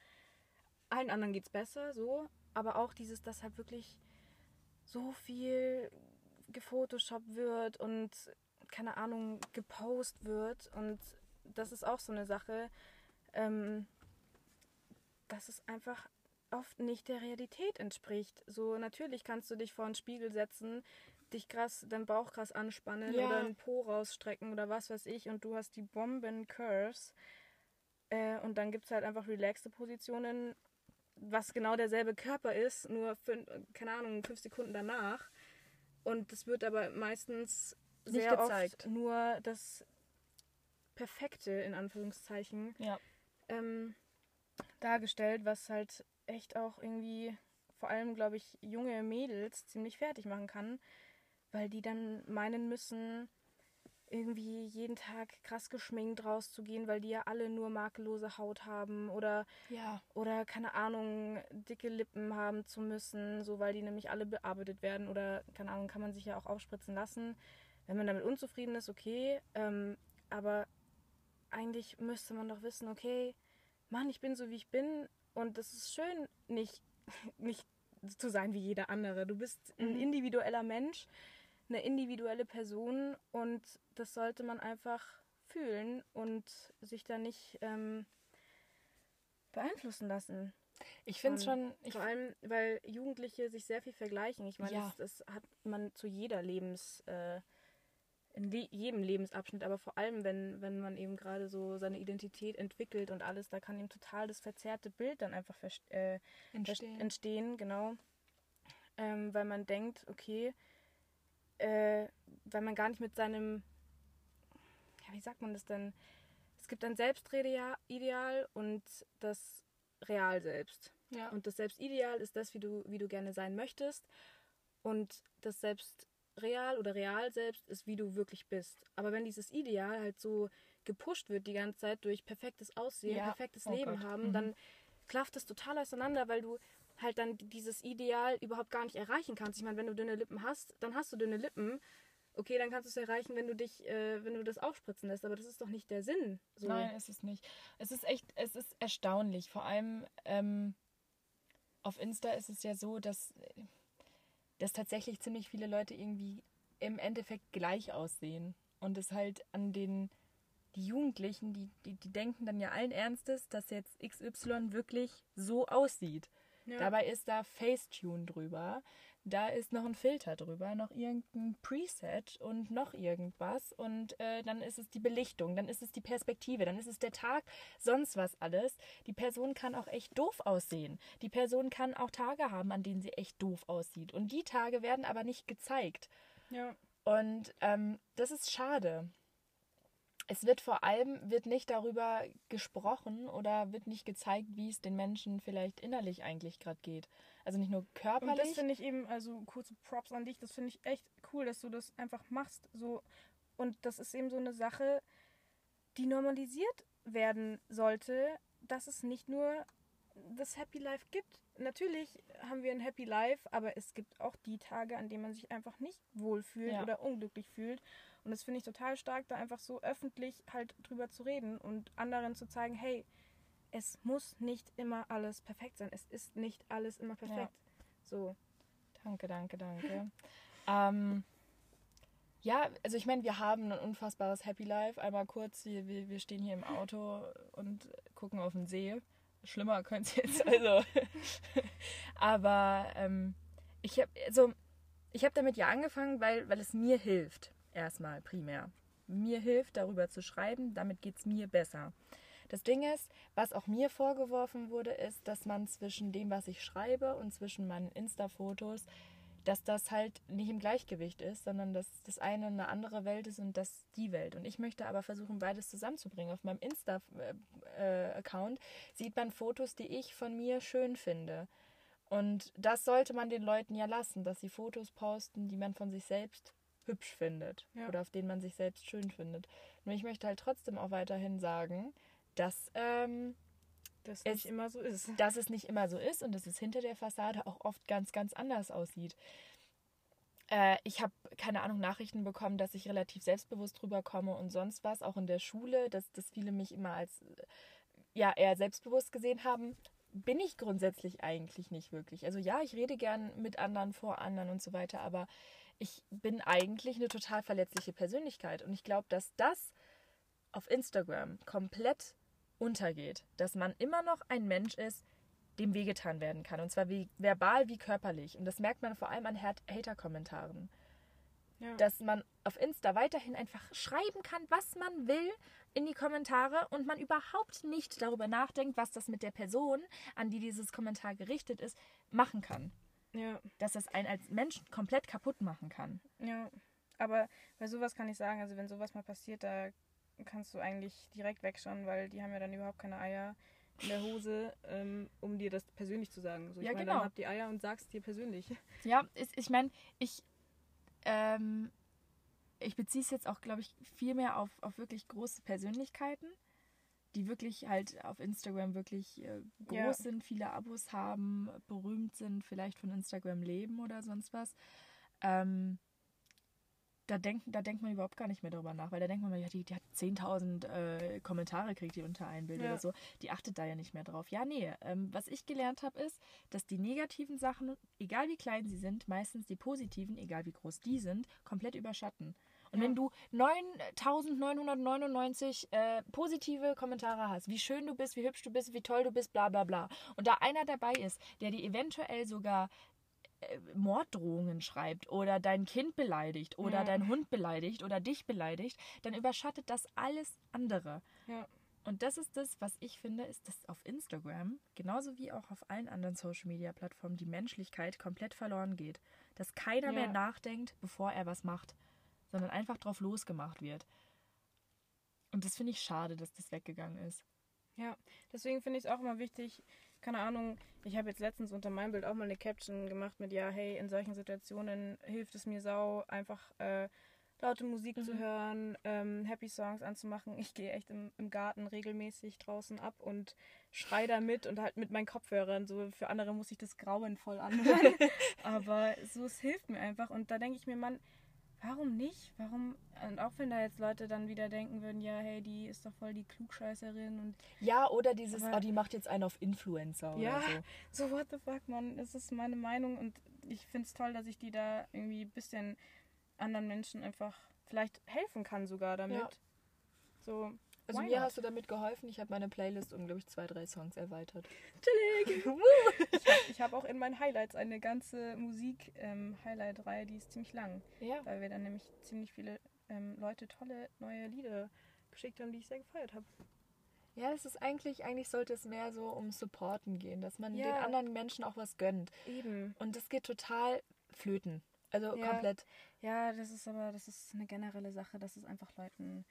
allen anderen geht's besser, so. Aber auch dieses, dass halt wirklich so viel gefotoshoppt wird und keine Ahnung, gepostet wird. Und das ist auch so eine Sache, ähm, dass es einfach oft nicht der Realität entspricht. So, natürlich kannst du dich vor einen Spiegel setzen, dich krass, deinen Bauch krass anspannen Ja. oder einen Po rausstrecken oder was weiß ich und du hast die Bomben-Curves. Äh, und dann gibt es halt einfach relaxte Positionen, was genau derselbe Körper ist, nur fün- keine Ahnung, fünf Sekunden danach. Und das wird aber meistens Nicht sehr gezeigt. oft nur das Perfekte in Anführungszeichen ja. ähm, dargestellt, was halt echt auch irgendwie vor allem, glaube ich, junge Mädels ziemlich fertig machen kann, weil die dann meinen müssen, irgendwie jeden Tag krass geschminkt rauszugehen, weil die ja alle nur makellose Haut haben oder ja. oder keine Ahnung, dicke Lippen haben zu müssen, so weil die nämlich alle bearbeitet werden oder keine Ahnung, kann man sich ja auch aufspritzen lassen. Wenn man damit unzufrieden ist, okay, ähm, aber eigentlich müsste man doch wissen, okay, Mann, ich bin so wie ich bin und es ist schön, nicht, (laughs) nicht zu sein wie jeder andere. Du bist ein Mhm. individueller Mensch, eine individuelle Person und das sollte man einfach fühlen und sich da nicht ähm, beeinflussen lassen. Ich finde es schon. Vor allem, weil Jugendliche sich sehr viel vergleichen. Ich meine, Ja. das, das hat man zu jeder Lebens, äh, in le jedem Lebensabschnitt, aber vor allem, wenn, wenn man eben gerade so seine Identität entwickelt und alles, da kann eben total das verzerrte Bild dann einfach äh, entstehen. entstehen, genau. Ähm, weil man denkt, okay, äh, weil man gar nicht mit seinem, ja, wie sagt man das denn? Es gibt ein Selbstideal und das Real selbst. ja. Und das Selbstideal ist das, wie du, wie du gerne sein möchtest. Und das Selbstreal oder Real selbst ist, wie du wirklich bist. Aber wenn dieses Ideal halt so gepusht wird die ganze Zeit durch perfektes Aussehen, Ja. perfektes Oh Leben Gott. haben, Mhm. dann klafft es total auseinander, weil du halt dann dieses Ideal überhaupt gar nicht erreichen kannst. Ich meine, wenn du dünne Lippen hast, dann hast du dünne Lippen. Okay, dann kannst du es erreichen, wenn du dich, äh, wenn du das aufspritzen lässt. Aber das ist doch nicht der Sinn. So. Nein, ist es nicht. Es ist echt, es ist erstaunlich. Vor allem ähm, auf Insta ist es ja so, dass, dass tatsächlich ziemlich viele Leute irgendwie im Endeffekt gleich aussehen. Und es halt an den die Jugendlichen, die, die, die denken dann ja allen Ernstes, dass jetzt XY wirklich so aussieht. Ja. Dabei ist da Facetune drüber, da ist noch ein Filter drüber, noch irgendein Preset und noch irgendwas und äh, dann ist es die Belichtung, dann ist es die Perspektive, dann ist es der Tag, sonst was alles. Die Person kann auch echt doof aussehen. Die Person kann auch Tage haben, an denen sie echt doof aussieht und die Tage werden aber nicht gezeigt. ja. Und ähm, das ist schade. Es wird vor allem wird nicht darüber gesprochen oder wird nicht gezeigt, wie es den Menschen vielleicht innerlich eigentlich gerade geht. Also nicht nur Und das körperlich. finde ich eben, also kurze Props an dich, das finde ich echt cool, dass du das einfach machst. So. Und das ist eben so eine Sache, die normalisiert werden sollte, dass es nicht nur das Happy Life gibt. Natürlich haben wir ein Happy Life, aber es gibt auch die Tage, an denen man sich einfach nicht wohlfühlt Ja. oder unglücklich fühlt. Und das finde ich total stark, da einfach so öffentlich halt drüber zu reden und anderen zu zeigen, hey, es muss nicht immer alles perfekt sein. Es ist nicht alles immer perfekt. So. Danke, danke, danke. (laughs) ähm, ja, also ich meine, wir haben ein unfassbares Happy Life. Einmal kurz, wir, wir, wir stehen hier im Auto und gucken auf den See. Schlimmer könnte es jetzt, also. (laughs) Aber ähm, ich habe also, ich hab damit ja angefangen, weil, weil es mir hilft, erstmal primär. mir hilft, darüber zu schreiben, damit geht es mir besser. Das Ding ist, was auch mir vorgeworfen wurde, ist, dass man zwischen dem, was ich schreibe und zwischen meinen Insta-Fotos, dass das halt nicht im Gleichgewicht ist, sondern dass das eine eine andere Welt ist und das die Welt. Und ich möchte aber versuchen, beides zusammenzubringen. Auf meinem Insta-Account sieht man Fotos, die ich von mir schön finde. Und das sollte man den Leuten ja lassen, dass sie Fotos posten, die man von sich selbst hübsch findet ja. oder auf denen man sich selbst schön findet. Nur ich möchte halt trotzdem auch weiterhin sagen, dass ähm, das nicht immer so ist. Dass es nicht immer so ist und dass es hinter der Fassade auch oft ganz, ganz anders aussieht. Äh, ich habe, keine Ahnung, Nachrichten bekommen, dass ich relativ selbstbewusst rüberkomme und sonst was, auch in der Schule, dass, dass viele mich immer als ja, eher selbstbewusst gesehen haben. Bin ich grundsätzlich eigentlich nicht wirklich. Also ja, ich rede gern mit anderen, vor anderen und so weiter, aber ich bin eigentlich eine total verletzliche Persönlichkeit. Und ich glaube, dass das auf Instagram komplett untergeht, dass man immer noch ein Mensch ist, dem wehgetan werden kann. Und zwar wie verbal wie körperlich. Und das merkt man vor allem an Hater-Kommentaren. Ja. Dass man auf Insta weiterhin einfach schreiben kann, was man will in die Kommentare und man überhaupt nicht darüber nachdenkt, was das mit der Person, an die dieses Kommentar gerichtet ist, machen kann. Ja. Dass das einen als Mensch komplett kaputt machen kann. Ja. Aber bei sowas kann ich sagen, also wenn sowas mal passiert, da kannst du eigentlich direkt wegschauen, weil die haben ja dann überhaupt keine Eier in der Hose, ähm, um dir das persönlich zu sagen. So, ich ja, meine, genau. dann hab die Eier und sagst dir persönlich. Ja, ist, ich meine, ich, ähm, ich beziehe es jetzt auch, glaube ich, viel mehr auf, auf wirklich große Persönlichkeiten, die wirklich halt auf Instagram wirklich äh, groß ja. sind, viele Abos haben, berühmt sind, vielleicht von Instagram leben oder sonst was. Ähm, da, denk, da denkt man überhaupt gar nicht mehr drüber nach, weil da denkt man, ja, die, die hat 10.000 äh, Kommentare, kriegt die unter ein Bild ja. oder so. Die achtet da ja nicht mehr drauf. Ja, nee. Ähm, was ich gelernt habe, ist, dass die negativen Sachen, egal wie klein sie sind, meistens die positiven, egal wie groß die sind, komplett überschatten. Und ja. wenn du 9999 äh, positive Kommentare hast, wie schön du bist, wie hübsch du bist, wie toll du bist, bla bla bla, und da einer dabei ist, der dir eventuell sogar äh, Morddrohungen schreibt oder dein Kind beleidigt oder ja. dein Hund beleidigt oder dich beleidigt, dann überschattet das alles andere. Ja. Und das ist das, was ich finde, ist, dass auf Instagram, genauso wie auch auf allen anderen Social-Media-Plattformen, die Menschlichkeit komplett verloren geht. Dass keiner ja. mehr nachdenkt, bevor er was macht, sondern einfach drauf losgemacht wird. Und das finde ich schade, dass das weggegangen ist. Ja, deswegen finde ich es auch immer wichtig, keine Ahnung, ich habe jetzt letztens unter meinem Bild auch mal eine Caption gemacht mit, ja, hey, in solchen Situationen hilft es mir sau, einfach äh, laute Musik mhm. zu hören, ähm, Happy Songs anzumachen. Ich gehe echt im, im, Garten regelmäßig draußen ab und schrei da mit und halt mit meinen Kopfhörern. So für andere muss ich das grauenvoll anhören. (laughs) Aber so, es hilft mir einfach. Und da denke ich mir, Mann, warum nicht? Warum? Und auch wenn da jetzt Leute dann wieder denken würden, ja, hey, die ist doch voll die Klugscheißerin und. Ja, oder dieses, aber, oh, die macht jetzt einen auf Influencer ja, oder so. (laughs) So, what the fuck, man. Das ist meine Meinung und ich finde es toll, dass ich die da irgendwie ein bisschen anderen Menschen einfach vielleicht helfen kann sogar damit. Ja. So, also Why mir not? hast du damit geholfen. Ich habe meine Playlist um, glaube ich, zwei, drei Songs erweitert. Chillig! (laughs) ich habe hab auch in meinen Highlights eine ganze Musik-Highlight-Reihe, ähm, die ist ziemlich lang. Ja. Weil wir dann nämlich ziemlich viele ähm, Leute tolle neue Lieder geschickt haben, die ich sehr gefeiert habe. Ja, es ist eigentlich, eigentlich sollte es mehr so um Supporten gehen, dass man ja. den anderen Menschen auch was gönnt. Eben. Und das geht total flöten. Also ja. komplett. Ja, das ist aber, das ist eine generelle Sache, dass es einfach Leuten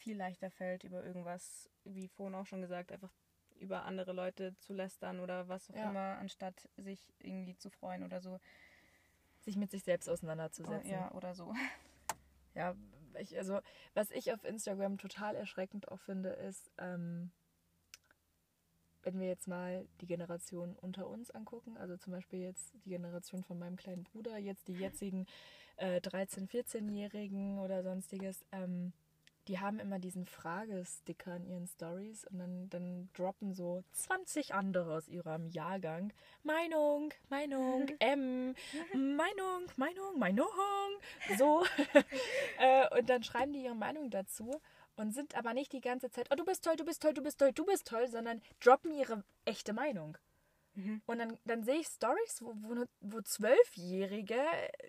viel leichter fällt, über irgendwas, wie vorhin auch schon gesagt, einfach über andere Leute zu lästern oder was auch ja. immer, anstatt sich irgendwie zu freuen oder so. Sich mit sich selbst auseinanderzusetzen. Oh, ja, oder so. (laughs) Ja, ich, also was ich auf Instagram total erschreckend auch finde, ist, ähm, wenn wir jetzt mal die Generation unter uns angucken, also zum Beispiel jetzt die Generation von meinem kleinen Bruder, jetzt die jetzigen äh, 13-, 14-Jährigen oder sonstiges, ähm, die haben immer diesen Fragesticker in ihren Stories und dann, dann droppen so 20 andere aus ihrem Jahrgang. Meinung, Meinung, (laughs) M, Meinung, Meinung, Meinung. So. (laughs) Äh, und dann schreiben die ihre Meinung dazu und sind aber nicht die ganze Zeit, oh, du bist toll, du bist toll, du bist toll, du bist toll, sondern droppen ihre echte Meinung. Mhm. Und dann, dann sehe ich Stories, wo, wo, wo Zwölfjährige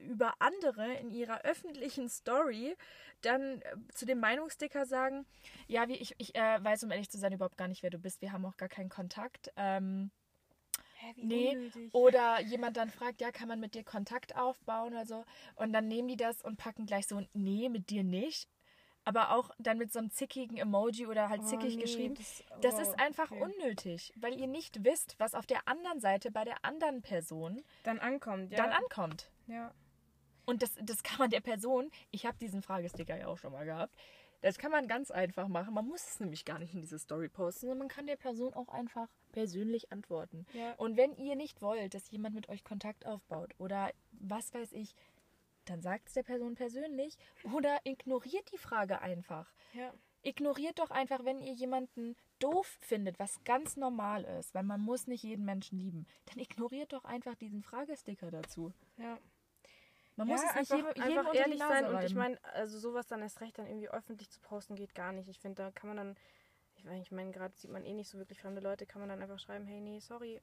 über andere in ihrer öffentlichen Story dann äh, zu dem Meinungssticker sagen, ja, wie ich, ich äh, weiß, um ehrlich zu sein, überhaupt gar nicht, wer du bist. Wir haben auch gar keinen Kontakt. Ähm, Hä, nee. Unnötig. Oder jemand dann fragt, ja, kann man mit dir Kontakt aufbauen oder so. Und dann nehmen die das und packen gleich so, nee, mit dir nicht aber auch dann mit so einem zickigen Emoji oder halt oh, zickig nee, geschrieben. Das, oh, das, ist einfach okay. unnötig, weil ihr nicht wisst, was auf der anderen Seite bei der anderen Person dann ankommt. Ja. Dann ankommt. Ja. Und das, das kann man der Person, ich habe diesen Fragesticker ja auch schon mal gehabt, das kann man ganz einfach machen. Man muss es nämlich gar nicht in diese Story posten, sondern man kann der Person auch einfach persönlich antworten. Ja. Und wenn ihr nicht wollt, dass jemand mit euch Kontakt aufbaut oder was weiß ich, dann sagt es der Person persönlich oder ignoriert die Frage einfach. Ja. Ignoriert doch einfach, wenn ihr jemanden doof findet, was ganz normal ist, weil man muss nicht jeden Menschen lieben, dann ignoriert doch einfach diesen Fragesticker dazu. Ja. Man ja, muss es nicht einfach, jedem, jedem einfach ehrlich sein und ich meine, also sowas dann erst recht dann irgendwie öffentlich zu posten geht gar nicht. Ich finde, da kann man dann, ich meine, gerade sieht man eh nicht so wirklich fremde Leute, kann man dann einfach schreiben, hey, nee, sorry,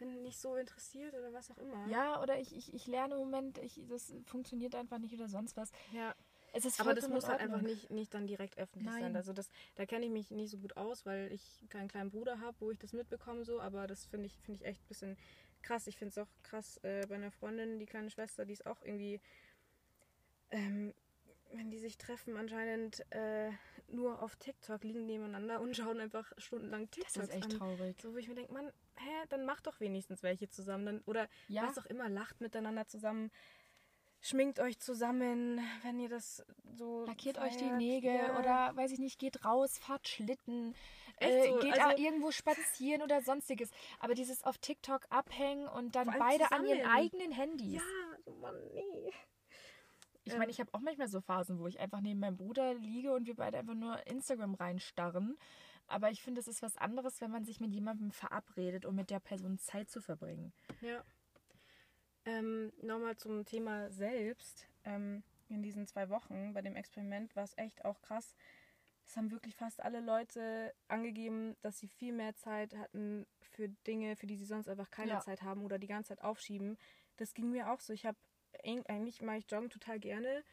bin nicht so interessiert oder was auch immer. Ja, oder ich, ich, ich lerne im Moment, ich, das funktioniert einfach nicht oder sonst was. Ja. Es ist Aber das muss halt einfach nicht, nicht dann direkt öffentlich Nein. sein. Also das, da kenne ich mich nicht so gut aus, weil ich keinen kleinen Bruder habe, wo ich das mitbekomme so. Aber das finde ich, find ich echt ein bisschen krass. Ich finde es auch krass äh, bei einer Freundin, die kleine Schwester, die ist auch irgendwie, ähm, wenn die sich treffen, anscheinend äh, nur auf TikTok liegen nebeneinander und schauen einfach stundenlang TikTok. Das ist echt an. traurig. So, wo ich mir denke, Mann, hä, dann macht doch wenigstens welche zusammen. Dann, oder ja. was auch immer, lacht miteinander zusammen. Schminkt euch zusammen, wenn ihr das so. Lackiert feiert. euch die Nägel ja. oder weiß ich nicht, geht raus, fahrt Schlitten, äh, so? geht also, irgendwo spazieren oder sonstiges. Aber dieses auf TikTok abhängen und dann beide zusammen. an ihren eigenen Handys. Ja, so Mann, nee. Ich meine, ich habe auch manchmal so Phasen, wo ich einfach neben meinem Bruder liege und wir beide einfach nur Instagram reinstarren. Aber ich finde, es ist was anderes, wenn man sich mit jemandem verabredet, um mit der Person Zeit zu verbringen. Ja. Ähm, Nochmal zum Thema selbst. Ähm, in diesen zwei Wochen bei dem Experiment war es echt auch krass. Es haben wirklich fast alle Leute angegeben, dass sie viel mehr Zeit hatten für Dinge, für die sie sonst einfach keine ja. Zeit haben oder die ganze Zeit aufschieben. Das ging mir auch so. Ich habe eigentlich mache ich Joggen total gerne.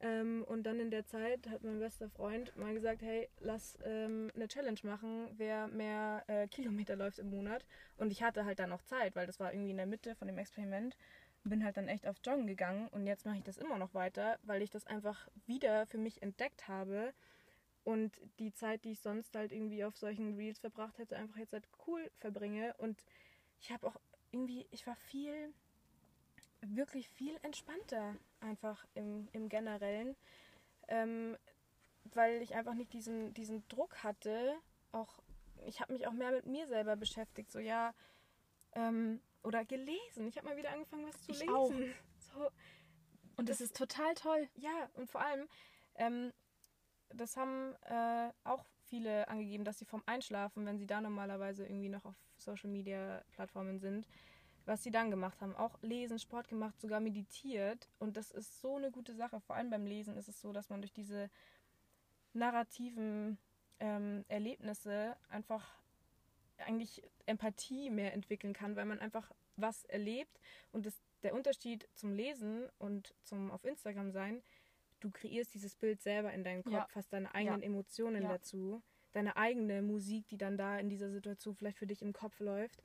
Ähm, und dann in der Zeit hat mein bester Freund mal gesagt, hey, lass ähm, eine Challenge machen, wer mehr äh, Kilometer läuft im Monat. Und ich hatte halt dann noch Zeit, weil das war irgendwie in der Mitte von dem Experiment. Bin halt dann echt auf Joggen gegangen und jetzt mache ich das immer noch weiter, weil ich das einfach wieder für mich entdeckt habe und die Zeit, die ich sonst halt irgendwie auf solchen Reels verbracht hätte, einfach jetzt halt cool verbringe. Und ich habe auch irgendwie, ich war viel wirklich viel entspannter einfach im, im Generellen, ähm, weil ich einfach nicht diesen, diesen Druck hatte. Auch ich habe mich auch mehr mit mir selber beschäftigt, so ja, ähm, oder gelesen. Ich habe mal wieder angefangen, was zu ich lesen. Auch. (laughs) So, und das, das, ist total toll. Ja, und vor allem, ähm, das haben äh, auch viele angegeben, dass sie vom Einschlafen, wenn sie da normalerweise irgendwie noch auf Social Media Plattformen sind, was sie dann gemacht haben. Auch lesen, Sport gemacht, sogar meditiert. Und das ist so eine gute Sache. Vor allem beim Lesen ist es so, dass man durch diese narrativen ähm, Erlebnisse einfach eigentlich Empathie mehr entwickeln kann, weil man einfach was erlebt. Und das, der Unterschied zum Lesen und zum auf Instagram sein, du kreierst dieses Bild selber in deinem Kopf, ja. hast deine eigenen ja. Emotionen ja. dazu, deine eigene Musik, die dann da in dieser Situation vielleicht für dich im Kopf läuft.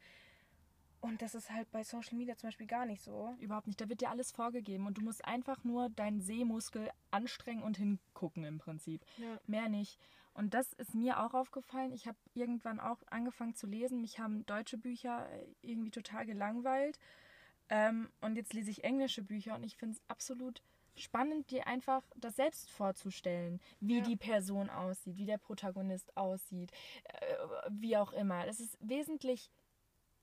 Und das ist halt bei Social Media zum Beispiel gar nicht so. Überhaupt nicht. Da wird dir alles vorgegeben und du musst einfach nur deinen Sehmuskel anstrengen und hingucken im Prinzip. Ja. Mehr nicht. Und das ist mir auch aufgefallen. Ich habe irgendwann auch angefangen zu lesen. Mich haben deutsche Bücher äh, irgendwie total gelangweilt. Ähm, und jetzt lese ich englische Bücher und ich finde es absolut spannend, dir einfach das selbst vorzustellen, wie ja. die Person aussieht, wie der Protagonist aussieht, äh, wie auch immer. Das ist wesentlich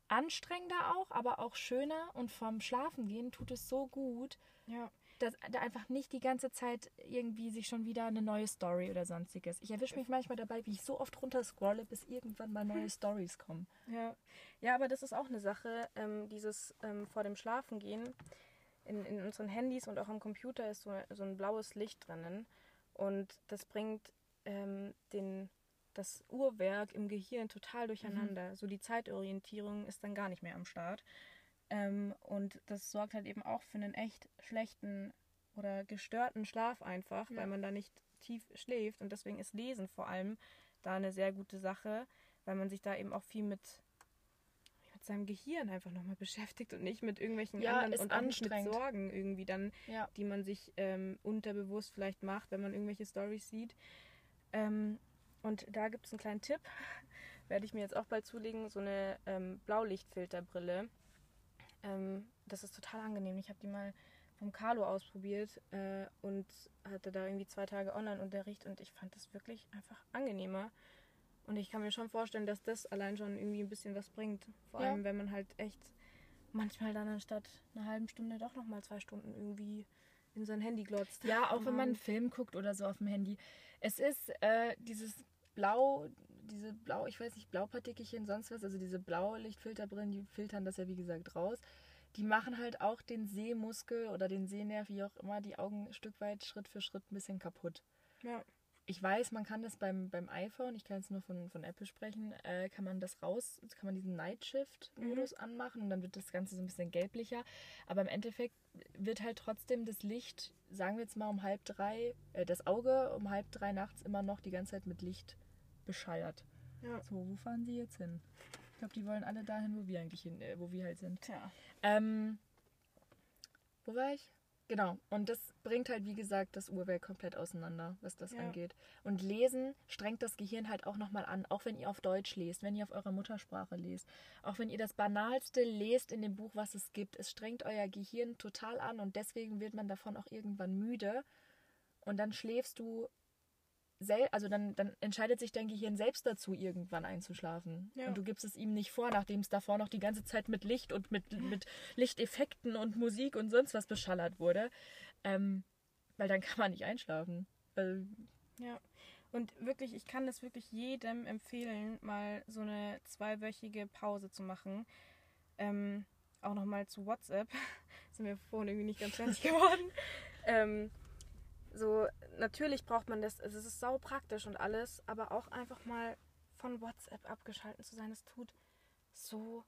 anstrengender auch, aber auch schöner und vom Schlafengehen tut es so gut, ja. dass da einfach nicht die ganze Zeit irgendwie sich schon wieder eine neue Story oder sonstiges. Ich erwische mich manchmal dabei, wie ich so oft runter scrolle, bis irgendwann mal neue Stories kommen. Ja. ja, aber das ist auch eine Sache, ähm, dieses ähm, vor dem Schlafengehen. In, in unseren Handys und auch am Computer ist so, so ein blaues Licht drinnen und das bringt ähm, den das Uhrwerk im Gehirn total durcheinander. Mhm. So die Zeitorientierung ist dann gar nicht mehr am Start. Ähm, und das sorgt halt eben auch für einen echt schlechten oder gestörten Schlaf einfach, ja. weil man da nicht tief schläft. Und deswegen ist Lesen vor allem da eine sehr gute Sache, weil man sich da eben auch viel mit, mit seinem Gehirn einfach nochmal (laughs) beschäftigt und nicht mit irgendwelchen ja, anderen und anstrengend. Sorgen irgendwie dann, ja. die man sich ähm, unterbewusst vielleicht macht, wenn man irgendwelche Stories sieht. Ähm, und da gibt es einen kleinen Tipp, (laughs) werde ich mir jetzt auch bald zulegen, so eine ähm, Blaulichtfilterbrille. Ähm, das ist total angenehm. Ich habe die mal vom Carlo ausprobiert äh, und hatte da irgendwie zwei Tage Online-Unterricht und ich fand das wirklich einfach angenehmer. Und ich kann mir schon vorstellen, dass das allein schon irgendwie ein bisschen was bringt. Vor ja. allem, wenn man halt echt manchmal dann anstatt einer halben Stunde doch nochmal zwei Stunden irgendwie in sein Handy glotzt. Ja, auch (laughs) wenn man einen Film guckt oder so auf dem Handy. Es ist äh, dieses Blau, diese Blau, ich weiß nicht, Blaupartikelchen, sonst was, also diese Blaulichtfilterbrillen, die filtern das ja wie gesagt raus die machen halt auch den Sehmuskel oder den Sehnerv, wie auch immer, die Augen ein Stück weit Schritt für Schritt ein bisschen kaputt. Ja. Ich weiß, man kann das beim, beim iPhone, ich kann jetzt nur von, von Apple sprechen, äh, kann man das raus, kann man diesen Night Shift-Modus mhm. anmachen und dann wird das Ganze so ein bisschen gelblicher. Aber im Endeffekt wird halt trotzdem das Licht, sagen wir jetzt mal um halb drei, äh, das Auge um halb drei nachts immer noch die ganze Zeit mit Licht beschallert. Ja. So, wo fahren Sie jetzt hin? Ich glaube, die wollen alle dahin, wo wir eigentlich hin, äh, wo wir halt sind. Tja. Ähm, wo war ich? Genau. Und das bringt halt, wie gesagt, das Urwerk komplett auseinander, was das ja. angeht. Und Lesen strengt das Gehirn halt auch nochmal an, auch wenn ihr auf Deutsch lest, wenn ihr auf eurer Muttersprache lest. Auch wenn ihr das Banalste lest in dem Buch, was es gibt. Es strengt euer Gehirn total an und deswegen wird man davon auch irgendwann müde. Und dann schläfst du also dann, dann entscheidet sich dein Gehirn selbst dazu, irgendwann einzuschlafen. Ja. Und du gibst es ihm nicht vor, nachdem es davor noch die ganze Zeit mit Licht und mit, mit Lichteffekten und Musik und sonst was beschallert wurde. Ähm, weil dann kann man nicht einschlafen. Also, ja. Und wirklich, ich kann das wirklich jedem empfehlen, mal so eine zweiwöchige Pause zu machen. Ähm, auch nochmal zu WhatsApp. (laughs) sind wir vorhin irgendwie nicht ganz fertig (laughs) geworden. ähm, so, natürlich braucht man das, also es ist sau praktisch und alles, aber auch einfach mal von WhatsApp abgeschalten zu sein, es tut so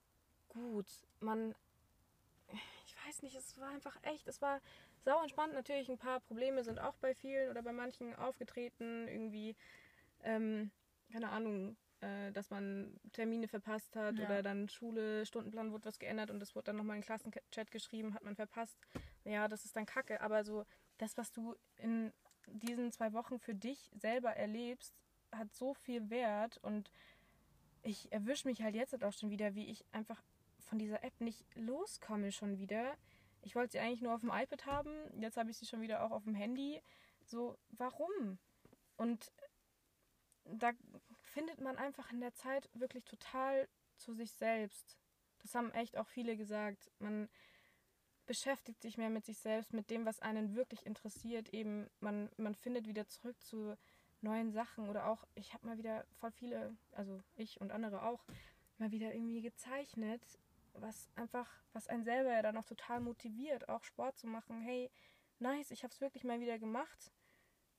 gut. Man, ich weiß nicht, es war einfach echt, es war sau entspannt. Natürlich, ein paar Probleme sind auch bei vielen oder bei manchen aufgetreten, irgendwie, ähm, keine Ahnung, äh, dass man Termine verpasst hat ja. oder dann Schule, Stundenplan wurde was geändert und es wurde dann nochmal in den Klassenchat geschrieben, hat man verpasst. Ja, das ist dann kacke, aber so das, was du in diesen zwei Wochen für dich selber erlebst, hat so viel Wert und ich erwische mich halt jetzt auch schon wieder, wie ich einfach von dieser App nicht loskomme schon wieder. Ich wollte sie eigentlich nur auf dem iPad haben, jetzt habe ich sie schon wieder auch auf dem Handy. So, warum? Und da findet man einfach in der Zeit wirklich total zu sich selbst. Das haben echt auch viele gesagt. Man beschäftigt sich mehr mit sich selbst, mit dem, was einen wirklich interessiert. Eben, man, man findet wieder zurück zu neuen Sachen oder auch, ich habe mal wieder voll viele, also ich und andere auch, mal wieder irgendwie gezeichnet, was einfach, was einen selber ja dann auch total motiviert, auch Sport zu machen. Hey, nice, ich habe es wirklich mal wieder gemacht.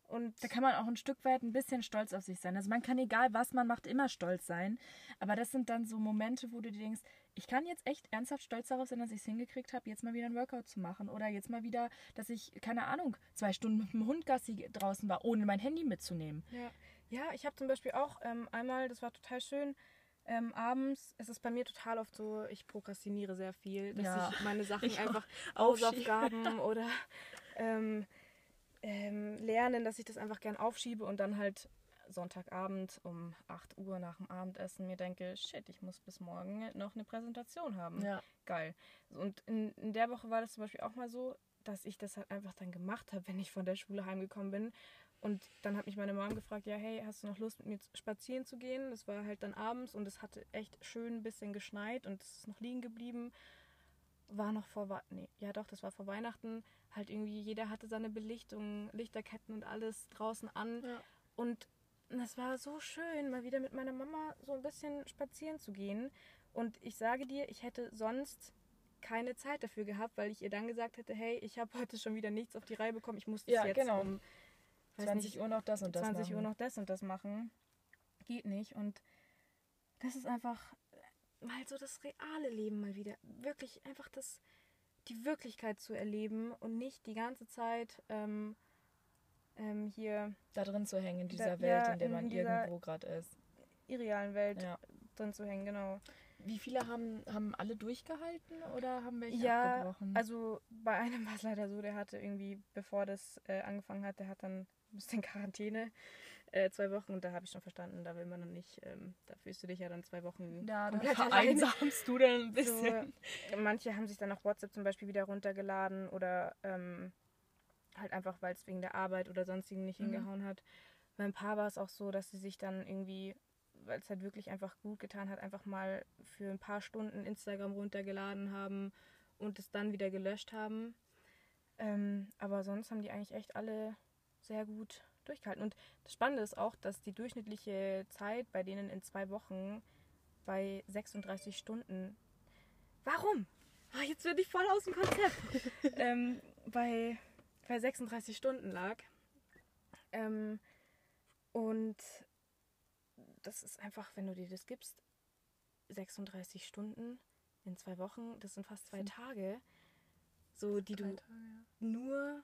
Und da kann man auch ein Stück weit ein bisschen stolz auf sich sein. Also man kann egal was man macht, immer stolz sein. Aber das sind dann so Momente, wo du dir denkst, ich kann jetzt echt ernsthaft stolz darauf sein, dass ich es hingekriegt habe, jetzt mal wieder ein Workout zu machen. Oder jetzt mal wieder, dass ich, keine Ahnung, zwei Stunden mit dem Hund Gassi draußen war, ohne mein Handy mitzunehmen. Ja, ja ich habe zum Beispiel auch ähm, einmal, das war total schön, ähm, abends, es ist bei mir total oft so, ich prokrastiniere sehr viel, dass ja, ich meine Sachen (laughs) ich einfach Hausaufgaben (laughs) oder ähm, ähm, lernen, dass ich das einfach gern aufschiebe und dann halt Sonntagabend um 8 Uhr nach dem Abendessen mir denke, shit, ich muss bis morgen noch eine Präsentation haben. Ja. Geil. Und in, in der Woche war das zum Beispiel auch mal so, dass ich das halt einfach dann gemacht habe, wenn ich von der Schule heimgekommen bin. Und dann hat mich meine Mom gefragt, ja, hey, hast du noch Lust mit mir spazieren zu gehen? Das war halt dann abends und es hatte echt schön ein bisschen geschneit und es ist noch liegen geblieben. War noch vor, nee, ja doch, das war vor Weihnachten. Halt irgendwie, jeder hatte seine Belichtung, Lichterketten und alles draußen an. Ja. Und es war so schön, mal wieder mit meiner Mama so ein bisschen spazieren zu gehen. Und ich sage dir, ich hätte sonst keine Zeit dafür gehabt, weil ich ihr dann gesagt hätte, hey, ich habe heute schon wieder nichts auf die Reihe bekommen, ich muss das ja, jetzt genau. um 20 nicht, Uhr noch das und das 20 machen. Uhr noch das und das machen. geht nicht. Und das ist einfach mal so das reale Leben mal wieder. Wirklich einfach das, die Wirklichkeit zu erleben und nicht die ganze Zeit ähm, ähm, hier Da drin zu hängen in Da- dieser ja, Welt, in der man irgendwo gerade ist. irrealen Welt Ja. drin zu hängen, genau. Wie viele haben, haben alle durchgehalten oder haben welche Ja, abgebrochen? Also bei einem war es leider so, der hatte irgendwie, bevor das äh, angefangen hat, der hat dann musste in (laughs) Quarantäne äh, zwei Wochen und da habe ich schon verstanden, da will man dann nicht, ähm, da fühlst du dich ja dann zwei Wochen ja, da komplett (laughs) vereinsamst du dann ein bisschen. So, manche haben sich dann auf WhatsApp zum Beispiel wieder runtergeladen oder ähm, halt einfach, weil es wegen der Arbeit oder sonstigen nicht Mhm. hingehauen hat. Bei ein paar war es auch so, dass sie sich dann irgendwie, weil es halt wirklich einfach gut getan hat, einfach mal für ein paar Stunden Instagram runtergeladen haben und es dann wieder gelöscht haben. Ähm, aber sonst haben die eigentlich echt alle sehr gut durchgehalten. Und das Spannende ist auch, dass die durchschnittliche Zeit bei denen in zwei Wochen bei 36 Stunden. Warum? Ah, jetzt bin ich voll aus dem Konzept. (laughs) ähm, bei, bei 36 Stunden lag. Ähm, und das ist einfach, wenn du dir das gibst, 36 Stunden in zwei Wochen, das sind fast zwei Tage, so die du Tage, ja. nur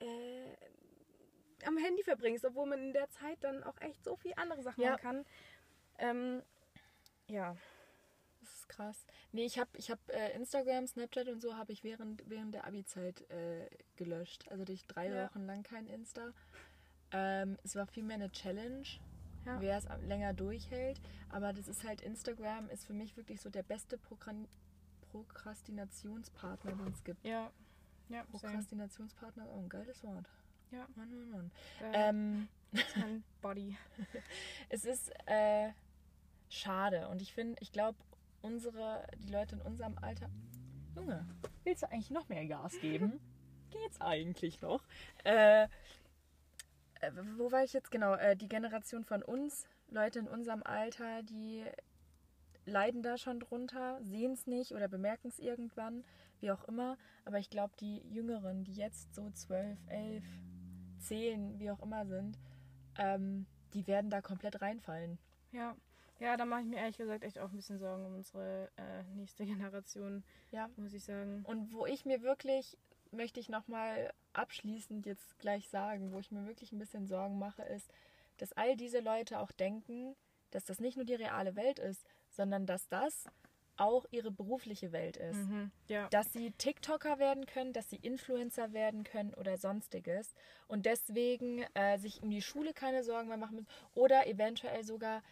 äh, am Handy verbringst, obwohl man in der Zeit dann auch echt so viel andere Sachen Ja. machen kann. Ähm, ja, ist krass. Nee, ich habe ich hab, äh, Instagram, Snapchat und so habe ich während, während der Abi-Zeit äh, gelöscht. Also durch drei Ja. Wochen lang kein Insta. Ähm, es war vielmehr eine Challenge, Ja. wer es länger durchhält. Aber das ist halt, Instagram ist für mich wirklich so der beste Prokran Prokrastinationspartner, den es gibt. ja, ja. Prokrastinationspartner, oh, ein geiles Wort. Ja. Mann, Mann, Mann. Äh, Ähm, (laughs) Body. es ist äh, schade und ich finde, ich glaube, unsere, die Leute in unserem Alter. Junge, willst du eigentlich noch mehr Gas geben? Geht's eigentlich noch? Äh, äh, wo war ich jetzt genau? Äh, die Generation von uns, Leute in unserem Alter, die leiden da schon drunter, sehen es nicht oder bemerken es irgendwann, wie auch immer. Aber ich glaube, die Jüngeren, die jetzt so 12, 11, 10, wie auch immer sind, ähm, die werden da komplett reinfallen. Ja. Ja, da mache ich mir ehrlich gesagt echt auch ein bisschen Sorgen um unsere äh, nächste (laughs) Generation, Ja. muss ich sagen. Und wo ich mir wirklich, möchte ich nochmal abschließend jetzt gleich sagen, wo ich mir wirklich ein bisschen Sorgen mache, ist, dass all diese Leute auch denken, dass das nicht nur die reale Welt ist, sondern dass das auch ihre berufliche Welt ist. Mhm. Ja. Dass sie TikToker werden können, dass sie Influencer werden können oder sonstiges und deswegen äh, sich um die Schule keine Sorgen mehr machen müssen oder eventuell sogar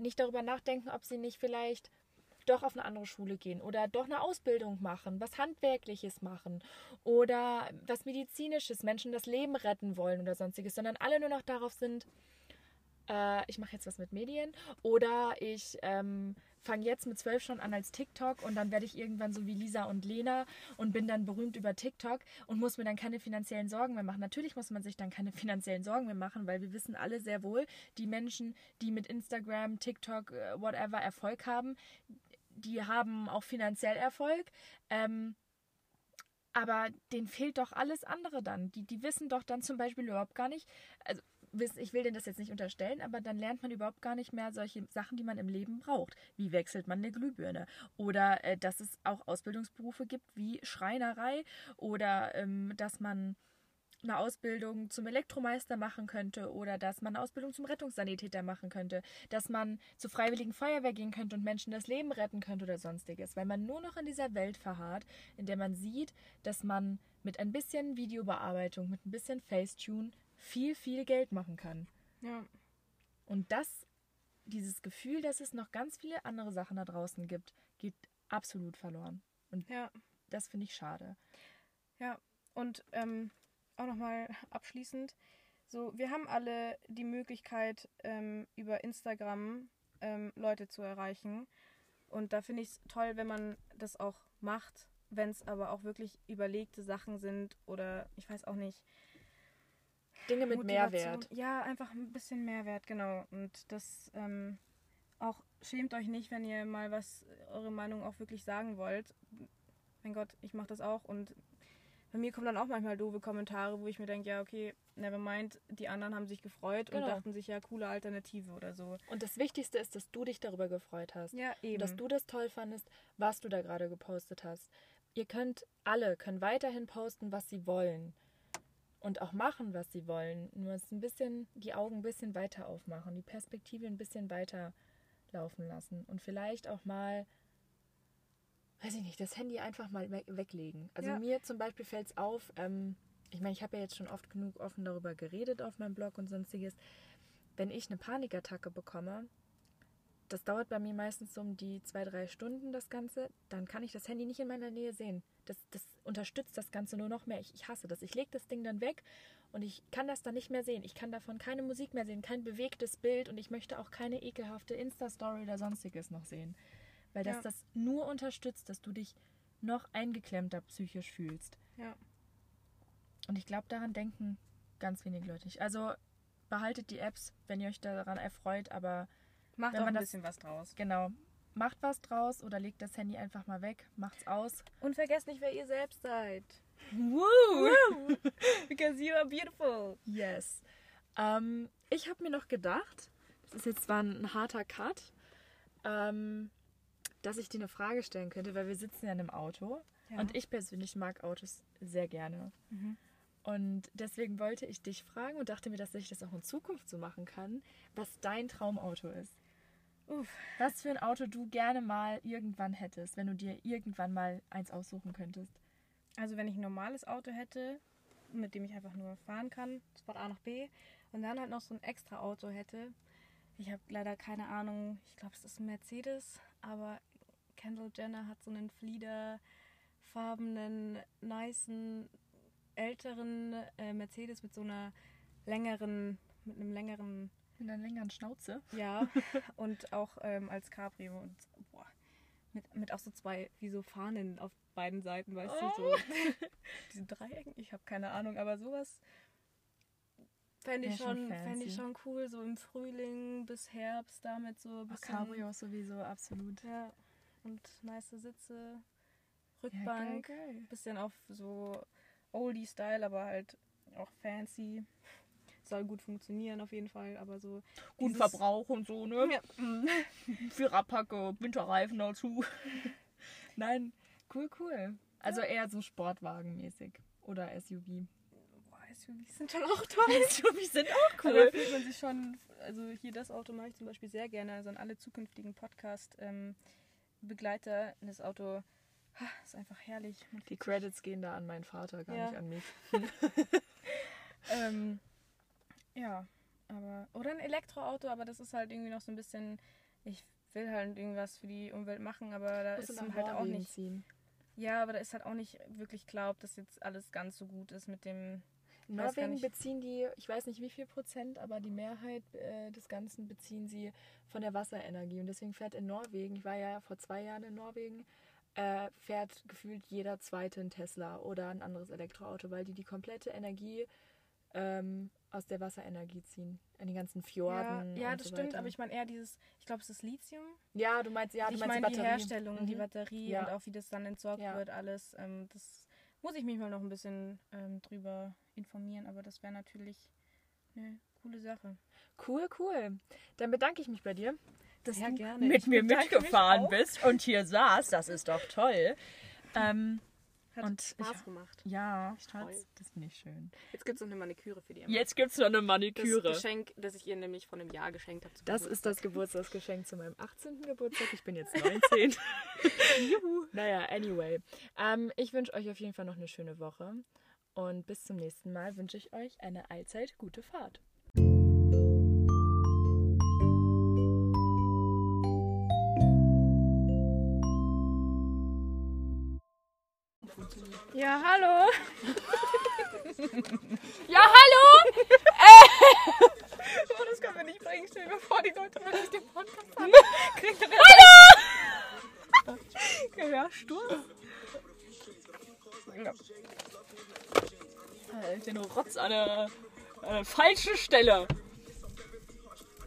nicht darüber nachdenken, ob sie nicht vielleicht doch auf eine andere Schule gehen oder doch eine Ausbildung machen, was Handwerkliches machen oder was Medizinisches, Menschen das Leben retten wollen oder sonstiges, sondern alle nur noch darauf sind, äh, ich mache jetzt was mit Medien oder ich ähm, fange jetzt mit zwölf schon an als TikTok und dann werde ich irgendwann so wie Lisa und Lena und bin dann berühmt über TikTok und muss mir dann keine finanziellen Sorgen mehr machen. Natürlich muss man sich dann keine (laughs) finanziellen Sorgen mehr machen, weil wir wissen alle sehr wohl, die Menschen, die mit Instagram, TikTok, äh, whatever Erfolg haben, die haben auch finanziell Erfolg. Ähm, aber denen fehlt doch alles andere dann. Die, die wissen doch dann zum Beispiel überhaupt gar nicht, also ich will denen das jetzt nicht unterstellen, aber dann lernt man überhaupt gar nicht mehr solche Sachen, die man im Leben braucht. Wie wechselt man eine Glühbirne? Oder äh, dass es auch Ausbildungsberufe gibt wie Schreinerei oder ähm, dass man eine Ausbildung zum Elektromeister machen könnte oder dass man eine Ausbildung zum Rettungssanitäter machen könnte, dass man zur freiwilligen Feuerwehr gehen könnte und Menschen das Leben retten könnte oder sonstiges, weil man nur noch in dieser Welt verharrt, in der man sieht, dass man mit ein bisschen Videobearbeitung, mit ein bisschen Facetune viel, viel Geld machen kann. Ja. Und das, dieses Gefühl, dass es noch ganz viele andere Sachen da draußen gibt, geht absolut verloren. Und Ja. das finde ich schade. Ja, und ähm, auch nochmal (laughs) abschließend, so, wir haben alle die Möglichkeit, ähm, über Instagram ähm, Leute zu erreichen. Und da finde ich es toll, wenn man das auch macht, wenn es aber auch wirklich überlegte Sachen sind oder ich weiß auch nicht. Dinge mit Motivation. Mehrwert. Ja, einfach ein bisschen Mehrwert, genau. Und das ähm, auch schämt euch nicht, wenn ihr mal was, eure Meinung auch wirklich sagen wollt. Mein Gott, ich mache das auch und bei mir kommen dann auch manchmal doofe Kommentare, wo ich mir denke, ja, okay, never mind, die anderen haben sich gefreut Genau. und dachten sich, ja, coole Alternative oder so. Und das Wichtigste ist, dass du dich darüber gefreut hast. Ja, eben. Und dass du das toll fandest, was du da gerade gepostet hast. Ihr könnt alle können weiterhin posten, was sie wollen. Und auch machen, was sie wollen. Nur es ein bisschen, die Augen ein bisschen weiter aufmachen, die Perspektive ein bisschen weiter laufen lassen. Und vielleicht auch mal, weiß ich nicht, das Handy einfach mal we weglegen. Also Ja. mir zum Beispiel fällt es auf, ähm, ich meine, ich habe ja jetzt schon oft genug offen darüber geredet auf meinem Blog und sonstiges. Wenn ich eine Panikattacke bekomme, das dauert bei mir meistens um die zwei, drei Stunden das Ganze, dann kann ich das Handy nicht in meiner Nähe sehen. Das, das unterstützt das Ganze nur noch mehr. Ich, ich hasse das. Ich lege das Ding dann weg und ich kann das dann nicht mehr sehen. Ich kann davon keine Musik mehr sehen, kein bewegtes Bild und ich möchte auch keine ekelhafte Insta-Story oder sonstiges noch sehen. Weil das Ja. das nur unterstützt, dass du dich noch eingeklemmter psychisch fühlst. ja. Und ich glaube, daran denken ganz wenige Leute nicht. Also behaltet die Apps, wenn ihr euch daran erfreut, aber Macht Wenn auch ein bisschen was draus. Genau. Macht was draus oder legt das Handy einfach mal weg, macht's aus. Und vergesst nicht, wer ihr selbst seid. Woo! (laughs) Because you are beautiful. yes. Ähm, ich habe mir noch gedacht, das ist jetzt zwar ein harter Cut, ähm, dass ich dir eine Frage stellen könnte, weil wir sitzen ja in einem Auto Ja. und ich persönlich mag Autos sehr gerne. Mhm. Und deswegen wollte ich dich fragen und dachte mir, dass ich das auch in Zukunft so machen kann, was dein Traumauto ist. Uff. Was für ein Auto du gerne mal irgendwann hättest, wenn du dir irgendwann mal eins aussuchen könntest. Also wenn ich ein normales Auto hätte, mit dem ich einfach nur fahren kann, von A nach B, und dann halt noch so ein extra Auto hätte. Ich habe leider keine Ahnung, ich glaube es ist ein Mercedes, aber Kendall Jenner hat so einen fliederfarbenen, nicen, älteren äh, Mercedes mit so einer längeren, mit einem längeren, Mit einer längeren Schnauze. ja, (laughs) und auch ähm, als Cabrio und boah, mit, mit auch so zwei, wie so Fahnen auf beiden Seiten, weißt du, so (laughs) diese Dreiecken, ich habe keine Ahnung, aber sowas fände ich, schon fänd ich schon cool, so im Frühling bis Herbst damit so ein Oh, bisschen. Cabrio sowieso, absolut. Ja, und nice Sitze, Ja, Rückbank, geil, geil. bisschen auf so Oldie-Style, aber halt auch fancy. Soll gut funktionieren auf jeden Fall, aber so. Guten Verbrauch und so, ne? Ja. (laughs) Viererpacke, Winterreifen dazu. (laughs) Nein, cool, cool. Also eher so Sportwagenmäßig. Oder SUV. Boah, SUVs sind schon auch toll. (laughs) SUVs sind auch Aber da fühlt man sich schon, also hier das Auto mache ich zum Beispiel sehr gerne, also an alle zukünftigen Podcast-Begleiter. das Auto ha, ist einfach herrlich. Die Credits gehen da an meinen Vater, gar Ja. nicht an mich. Ähm, ja, aber. Oder ein Elektroauto, aber das ist halt irgendwie noch so ein bisschen. Ich will halt irgendwas für die Umwelt machen, aber da Musst ist halt auch nicht. ziehen. Ja, aber da ist halt auch nicht wirklich klar, ob das jetzt alles ganz so gut ist mit dem. In Norwegen beziehen die, ich weiß nicht wie viel Prozent, aber die Mehrheit äh, des Ganzen beziehen sie von der Wasserenergie. Und deswegen fährt in Norwegen, ich war ja vor zwei Jahren in Norwegen, äh, fährt gefühlt jeder zweite ein Tesla oder ein anderes Elektroauto, weil die die komplette Energie ähm, aus der Wasserenergie ziehen. In die ganzen Ja, Fjorden. ja und das so stimmt, weiter. aber ich meine eher dieses. Ich glaube, es ist Lithium. Ja, du meinst, ja, du ich meinst meine die die. Herstellung, die Mhm. Batterie Ja. und auch wie das dann entsorgt Ja. wird, alles. Ähm, das muss ich mich mal noch ein bisschen ähm, drüber informieren, aber das wäre natürlich eine coole Sache. Cool, cool. Dann bedanke ich mich bei dir, dass Ja, du gerne. mit Ich mir mitgefahren bist und hier saß. Das ist doch toll. Ähm, (laughs) Hat Und Spaß ich- gemacht. ja. Schatz, das finde ich schön. Jetzt gibt es noch eine Maniküre für die Emma. Jetzt gibt es noch eine Das Maniküre. Geschenk, das ich ihr nämlich vor einem Jahr geschenkt habe. Das ist das Geburtstagsgeschenk zu meinem 18. Geburtstag. Ich bin jetzt 19. (laughs) Juhu. Naja, anyway. Ähm, ich wünsche euch auf jeden Fall noch eine schöne Woche. Und bis zum nächsten Mal wünsche ich euch eine allzeit gute Fahrt. Ja, hallo. (laughs) Ja, hallo! Oh, das können wir nicht bringen. Stell dir vor, die Leute wenn ich den Podcast haben. Hallo! Gehörsturz. Ja. Halt den Rotz an der, an der falschen Stelle.